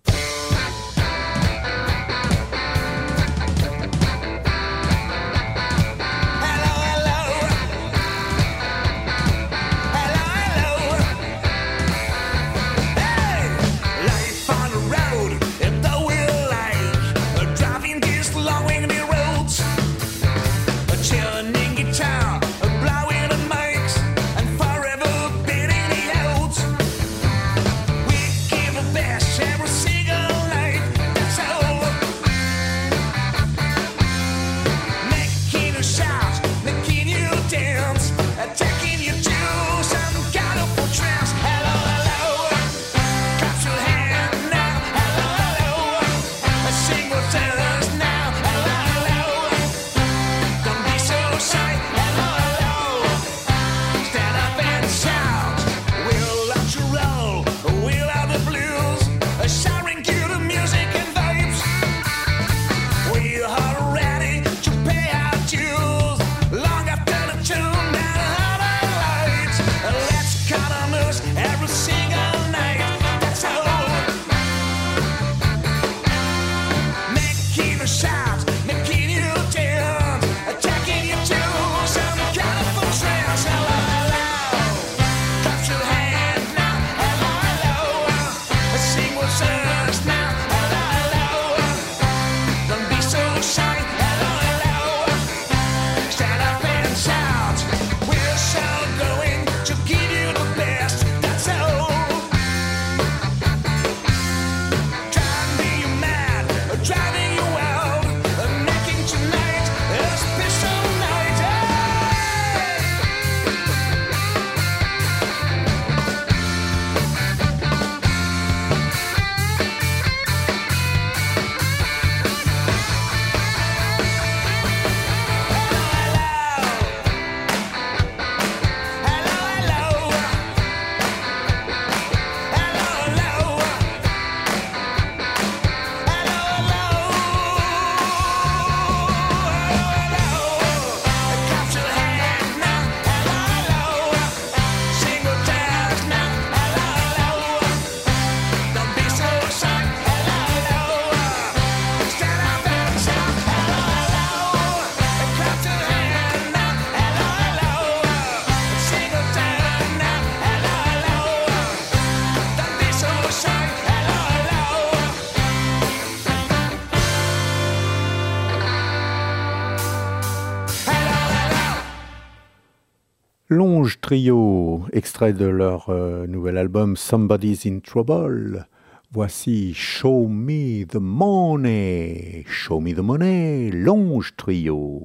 Plonge Trio, extrait de leur euh, nouvel album Somebody's in Trouble. Voici Show Me the Money, Show Me the Money, Longe Trio.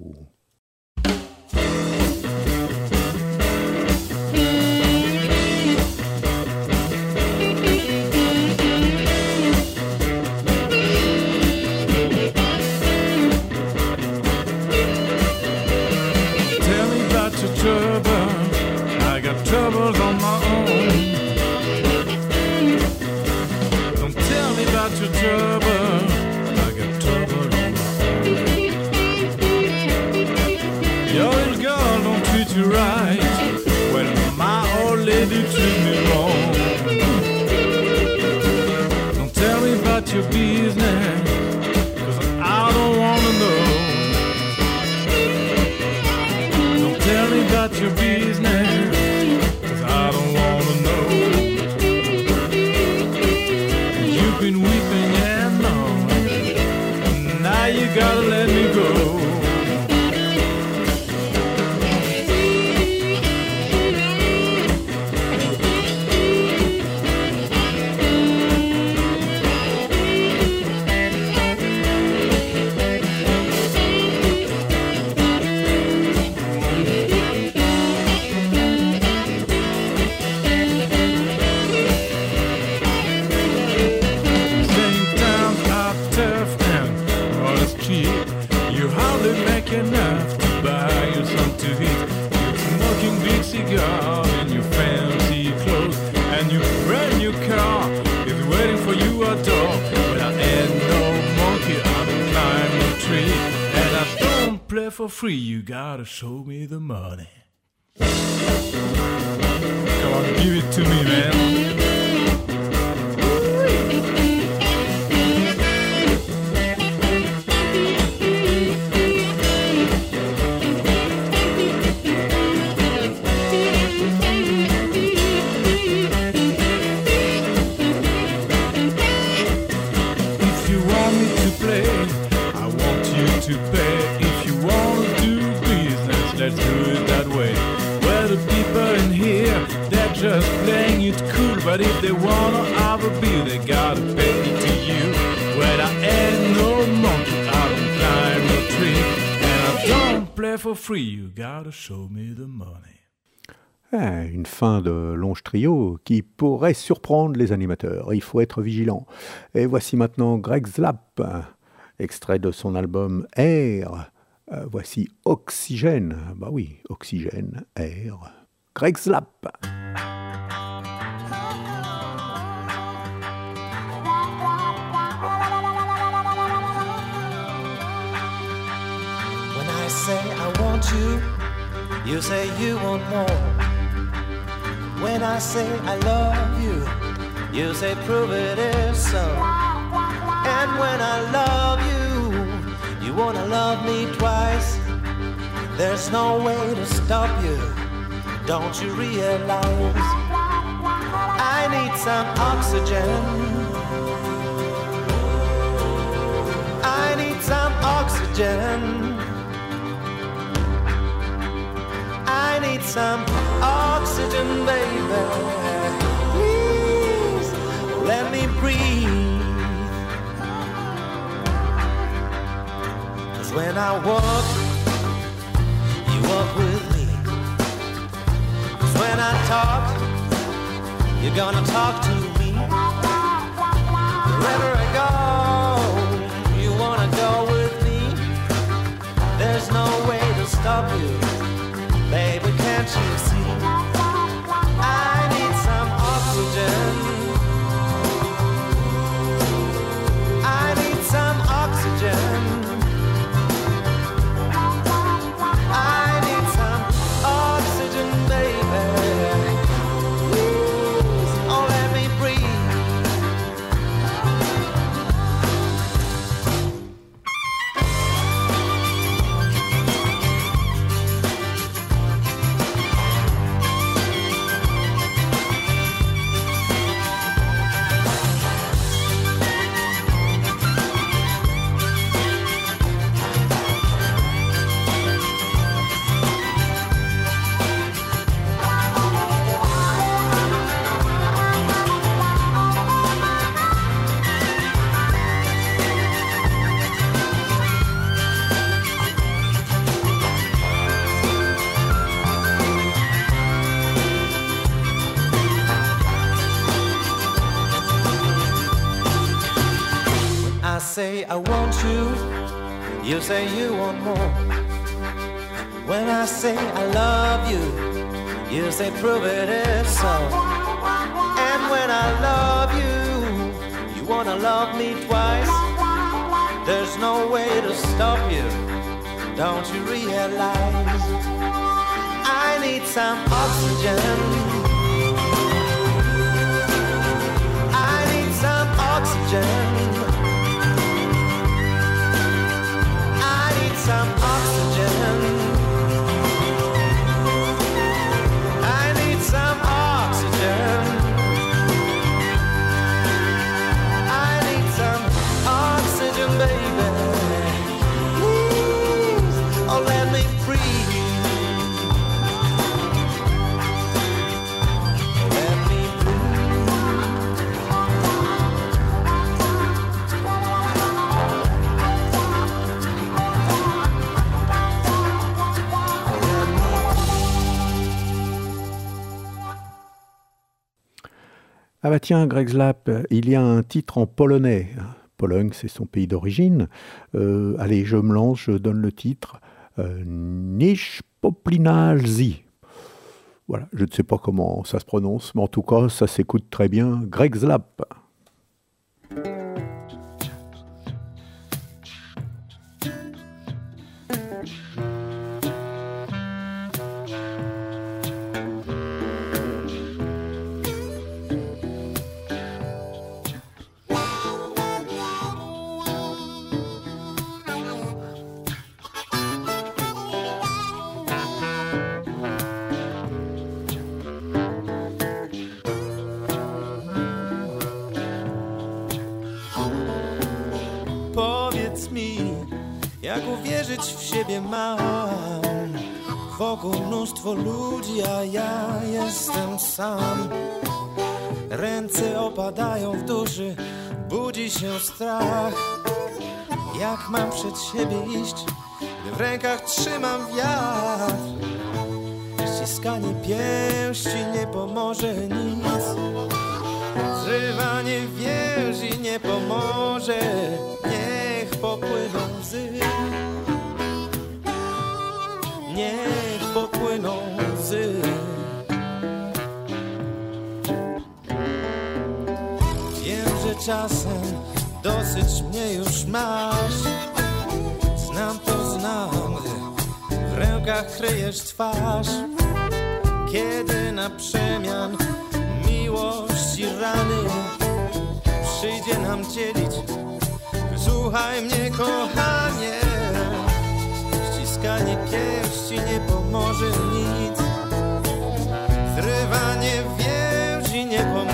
Gotta show trio qui pourrait surprendre les animateurs. Il faut être vigilant. Et voici maintenant Greg Slap, extrait de son album Air. Voici Oxygène. Bah oui, Oxygène, Air. Greg more. When I say I love you, you say prove it is so. And when I love you, you wanna love me twice. There's no way to stop you, don't you realize? I need some oxygen. I need some oxygen. I need some oxygen, baby. Please let me breathe. Cause when I walk, you walk with me. Cause when I talk, you're gonna talk to me. Wherever I go, you wanna go with me. There's no way to stop you. Say you want more. When I say I love you, you say prove it is so. And when I love you, you wanna love me twice. There's no way to stop you, don't you realize? I need some oxygen. I need some oxygen. Ah bah tiens, Greg euh, il y a un titre en polonais. Pologne, c'est son pays d'origine. Euh, allez, je me lance, je donne le titre. Euh, Nish. Voilà, je ne sais pas comment ça se prononce, mais en tout cas, ça s'écoute très bien. Greg. Mnóstwo ludzi, a ja jestem sam. Ręce opadają w duszy, budzi się strach. Jak mam przed siebie iść, gdy w rękach trzymam wiatr. Ściskanie pięści nie pomoże nic. Zrywanie więzi nie pomoże. Niech popłyną łzy. Niech łzy Wiem, że czasem dosyć mnie już masz. Znam to znam, w rękach kryjesz twarz. Kiedy na przemian miłości rany przyjdzie nam dzielić. Słuchaj mnie, kochanie, ściskanie pięści nie pomoże nic. Zrywanie więzi nie pomoże,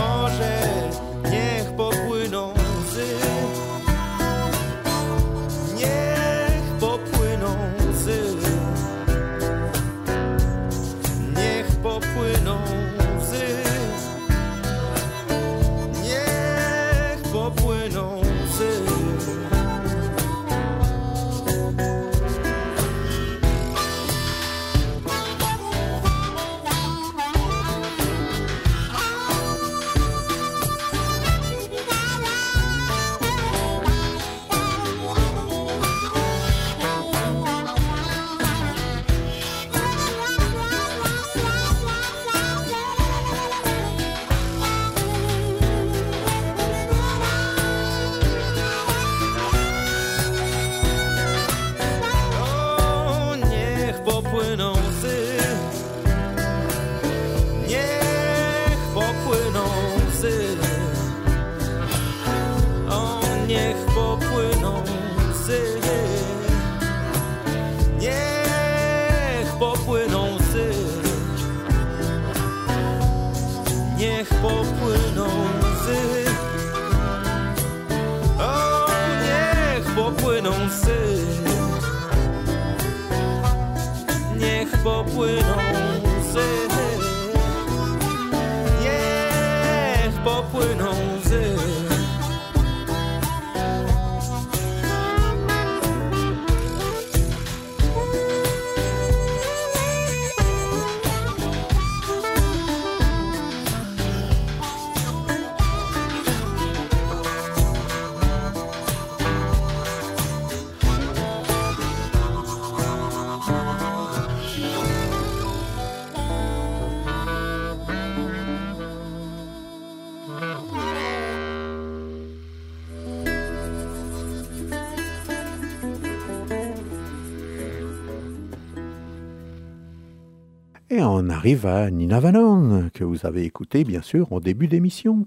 arrive à Nina Vanon, que vous avez écouté bien sûr en début d'émission.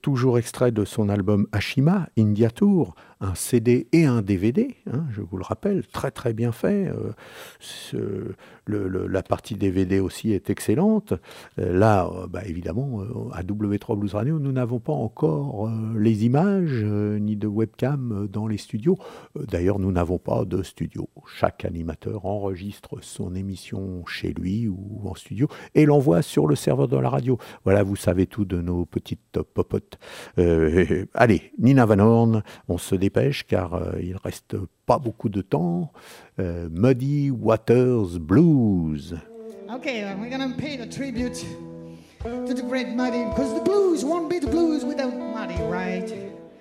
Toujours extrait de son album Ashima, India Tour, un CD et un DVD, hein, je vous le rappelle, très très bien fait. Euh, la partie DVD aussi est excellente. Euh, là, euh, bah, évidemment, euh, à W3 Blues Radio, nous n'avons pas encore les images ni de webcam dans les studios. D'ailleurs, nous n'avons pas de studio. Chaque animateur enregistre son émission chez lui ou en studio et l'envoie sur le serveur de la radio. Voilà, vous savez tout de nos petites popotes. Euh, allez, Nina Van Horn, on se dépêche car il reste pas beaucoup de temps. Euh, Muddy Waters Blues. Okay, we're gonna pay the tribute to the great Muddy because the blues won't be the blues without Muddy, right?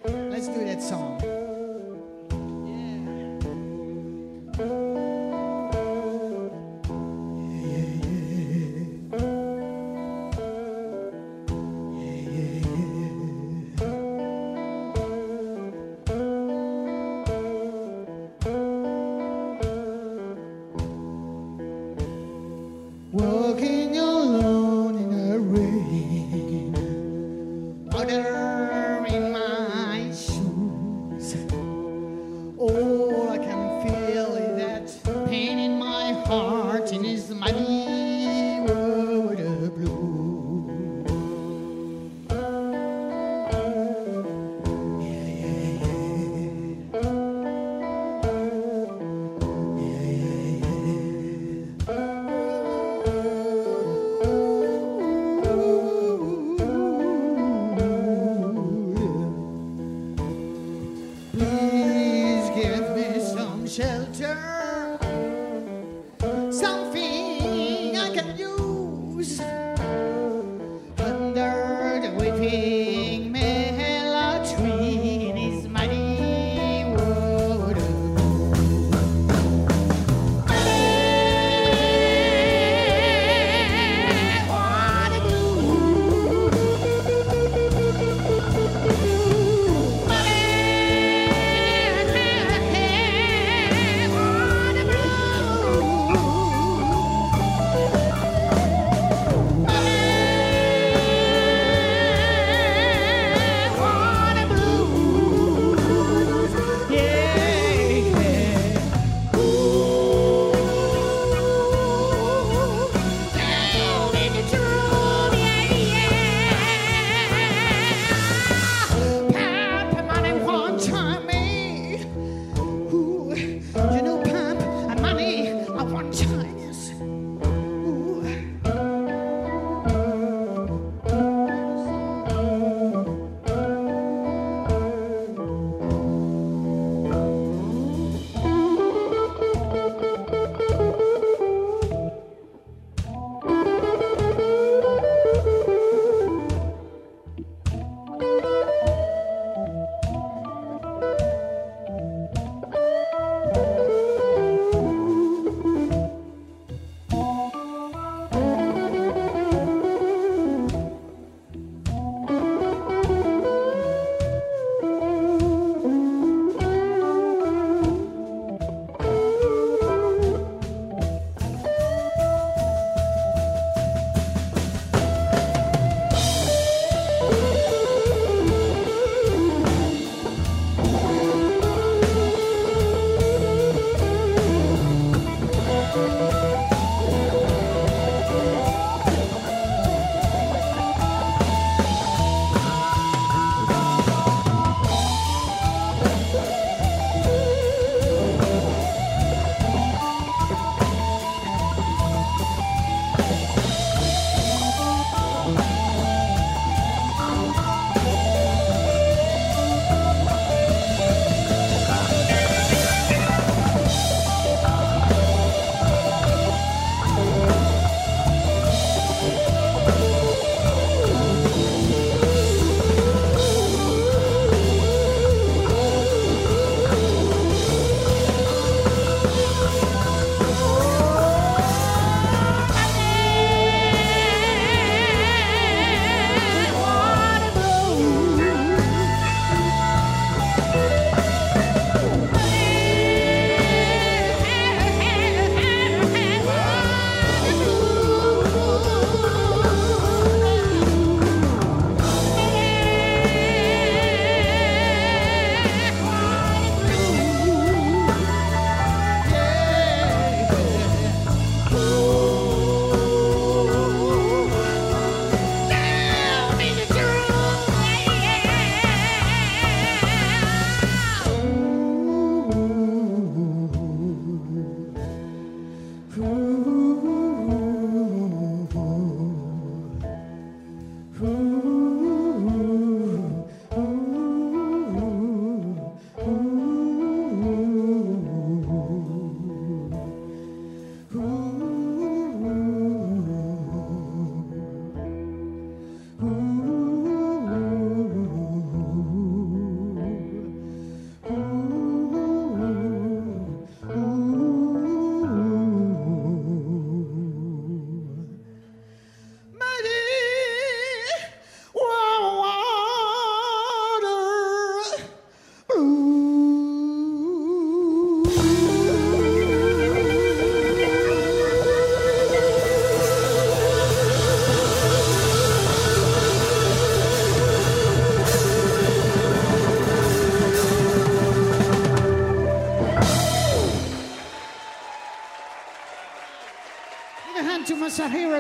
Let's do that song. Yeah.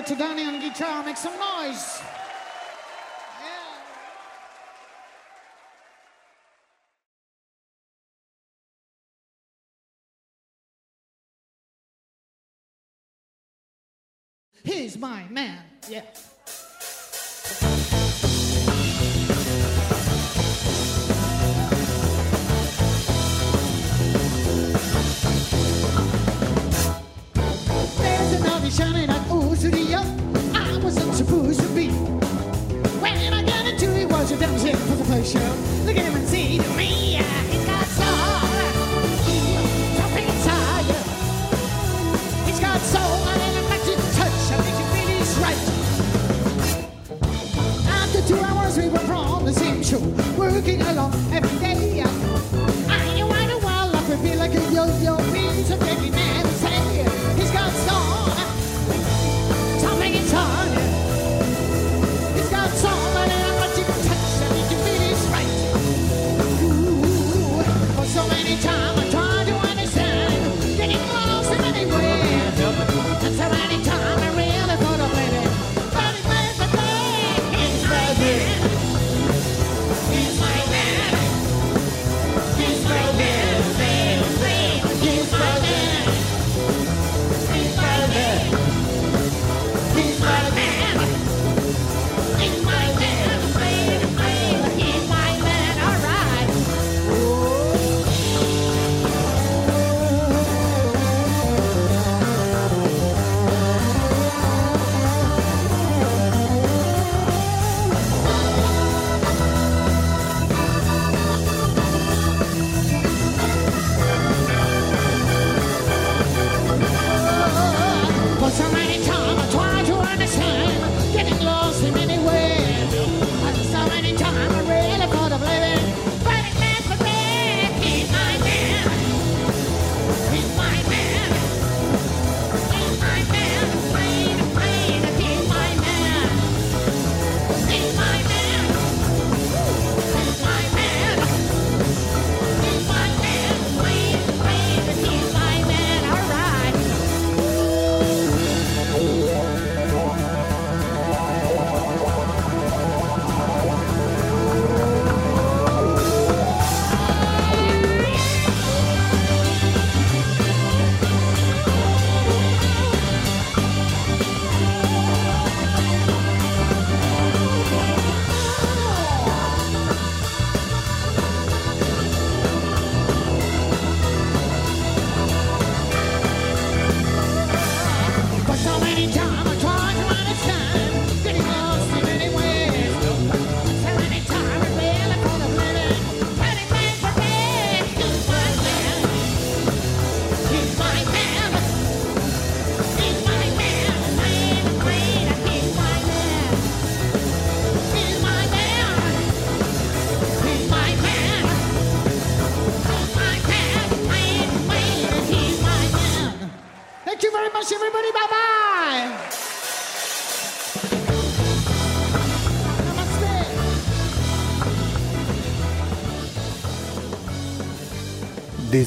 To Danny on guitar. Make some noise. He's my man. Yeah. There's Osuria. I wasn't supposed to be. When I got into it, was a damn shame for the first show. Look at him and see to me. He's got soul. Something inside. He's got soul and an electric touch. I think you feel he's right. After two hours, we were from the same show, working along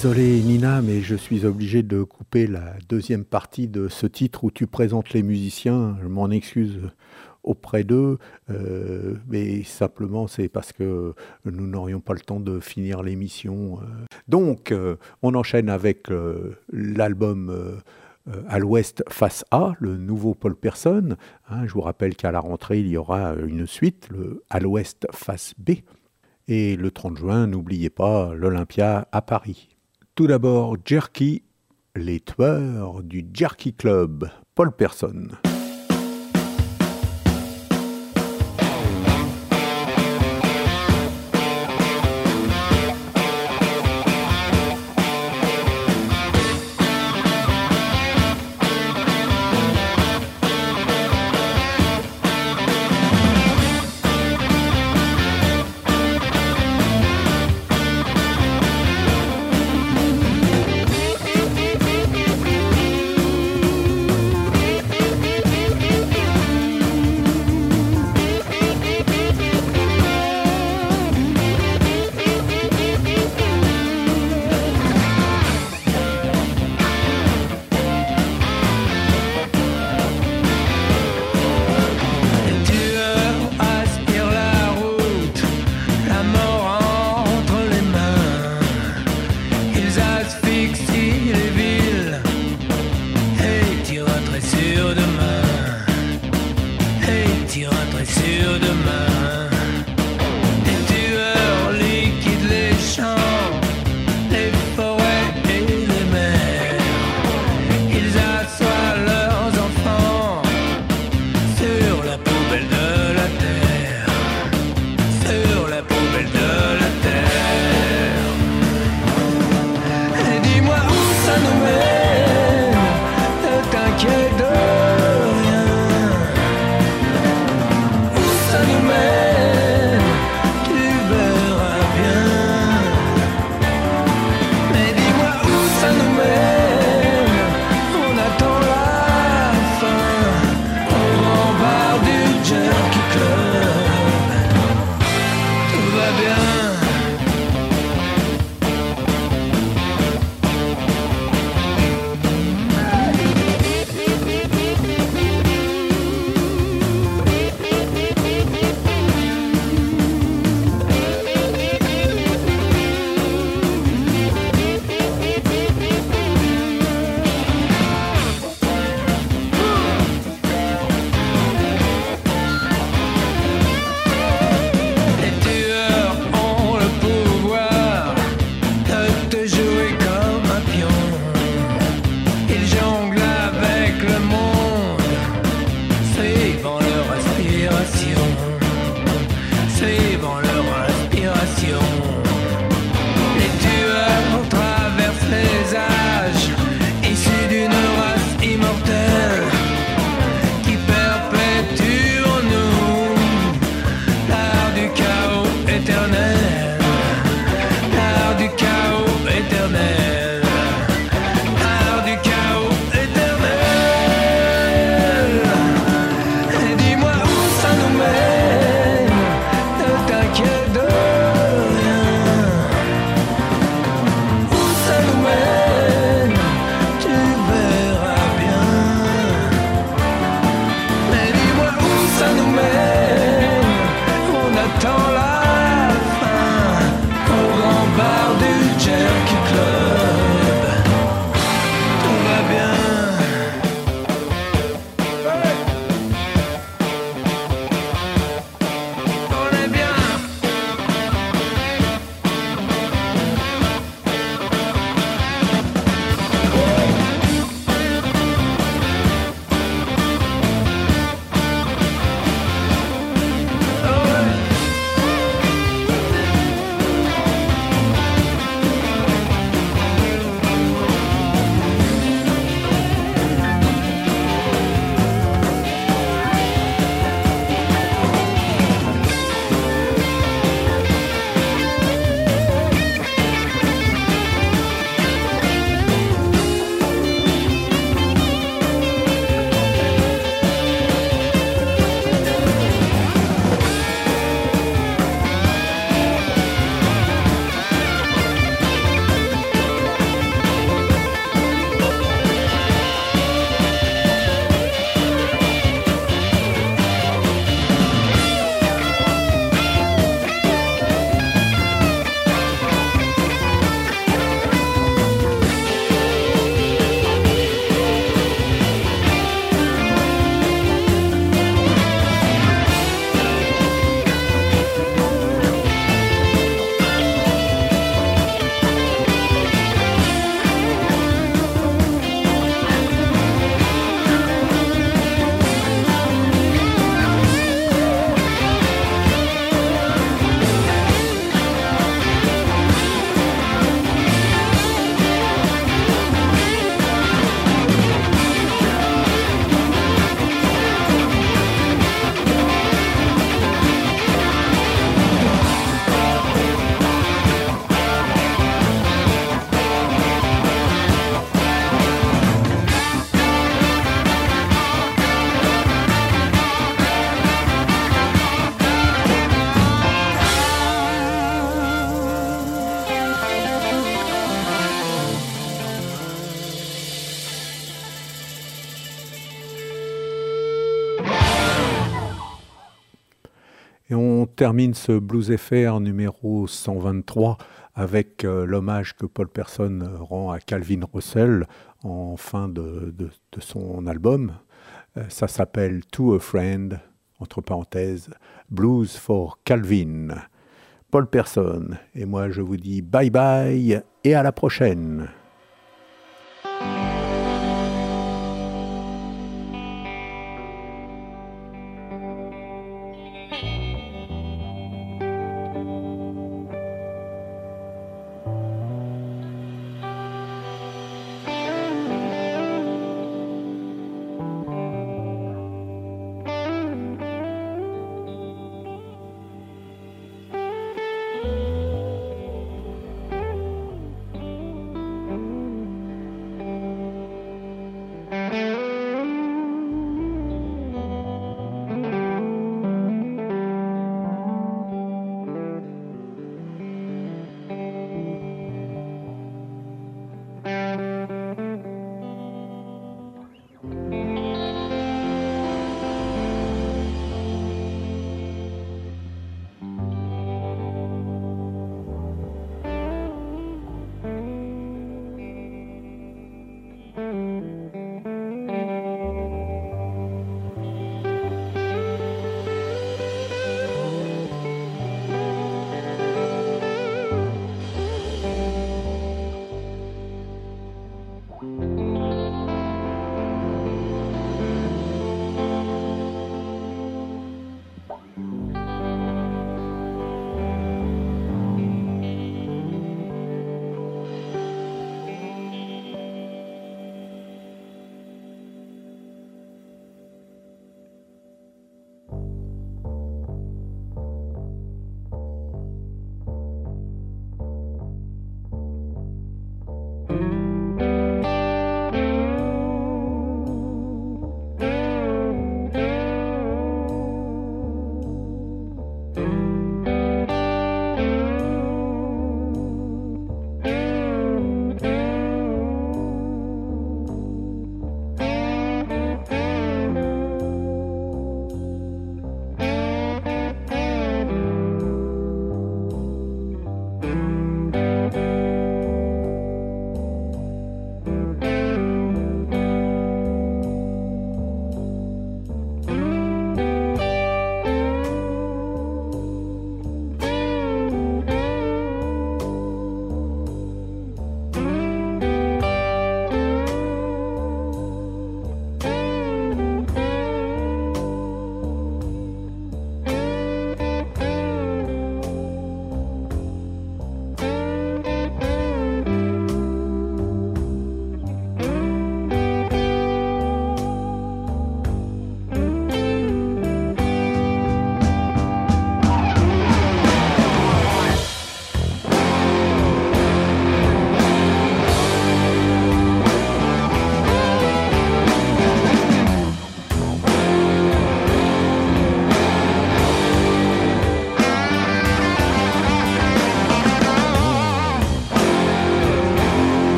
Désolé Nina, mais je suis obligé de couper la deuxième partie de ce titre où tu présentes les musiciens. Je m'en excuse auprès d'eux, euh, mais simplement c'est parce que nous n'aurions pas le temps de finir l'émission. euh. Donc, euh, on enchaîne avec l'album à l'ouest face A, le nouveau Paul Person. Hein, je vous rappelle qu'à la rentrée, il y aura une suite, le à l'ouest face B. Et le 30 juin, n'oubliez pas l'Olympia à Paris. Tout d'abord, Jerky, les tueurs du Jerky Club, Paul Person. Termine ce Blues FR numéro 123 avec euh, l'hommage que Paul Person rend à Calvin Russell en fin de, de- de son album. Euh, ça s'appelle To a Friend, entre parenthèses, Blues for Calvin. Paul Person. Et moi, je vous dis bye bye et à la prochaine.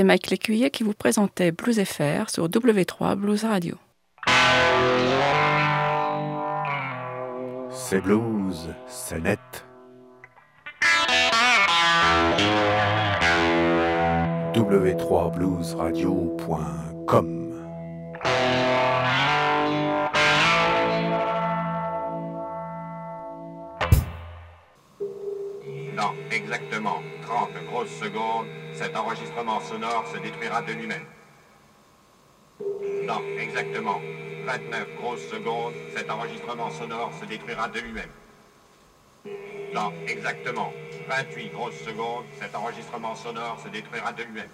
C'était Mike Lécuyer qui vous présentait Blues FR sur W3 Blues Radio. C'est blues, c'est net. w3bluesradio.com exactement 30 grosses secondes, cet enregistrement sonore se détruira de lui-même. Dans exactement 29 grosses secondes, cet enregistrement sonore se détruira de lui-même. Dans exactement 28 grosses secondes, cet enregistrement sonore se détruira de lui-même.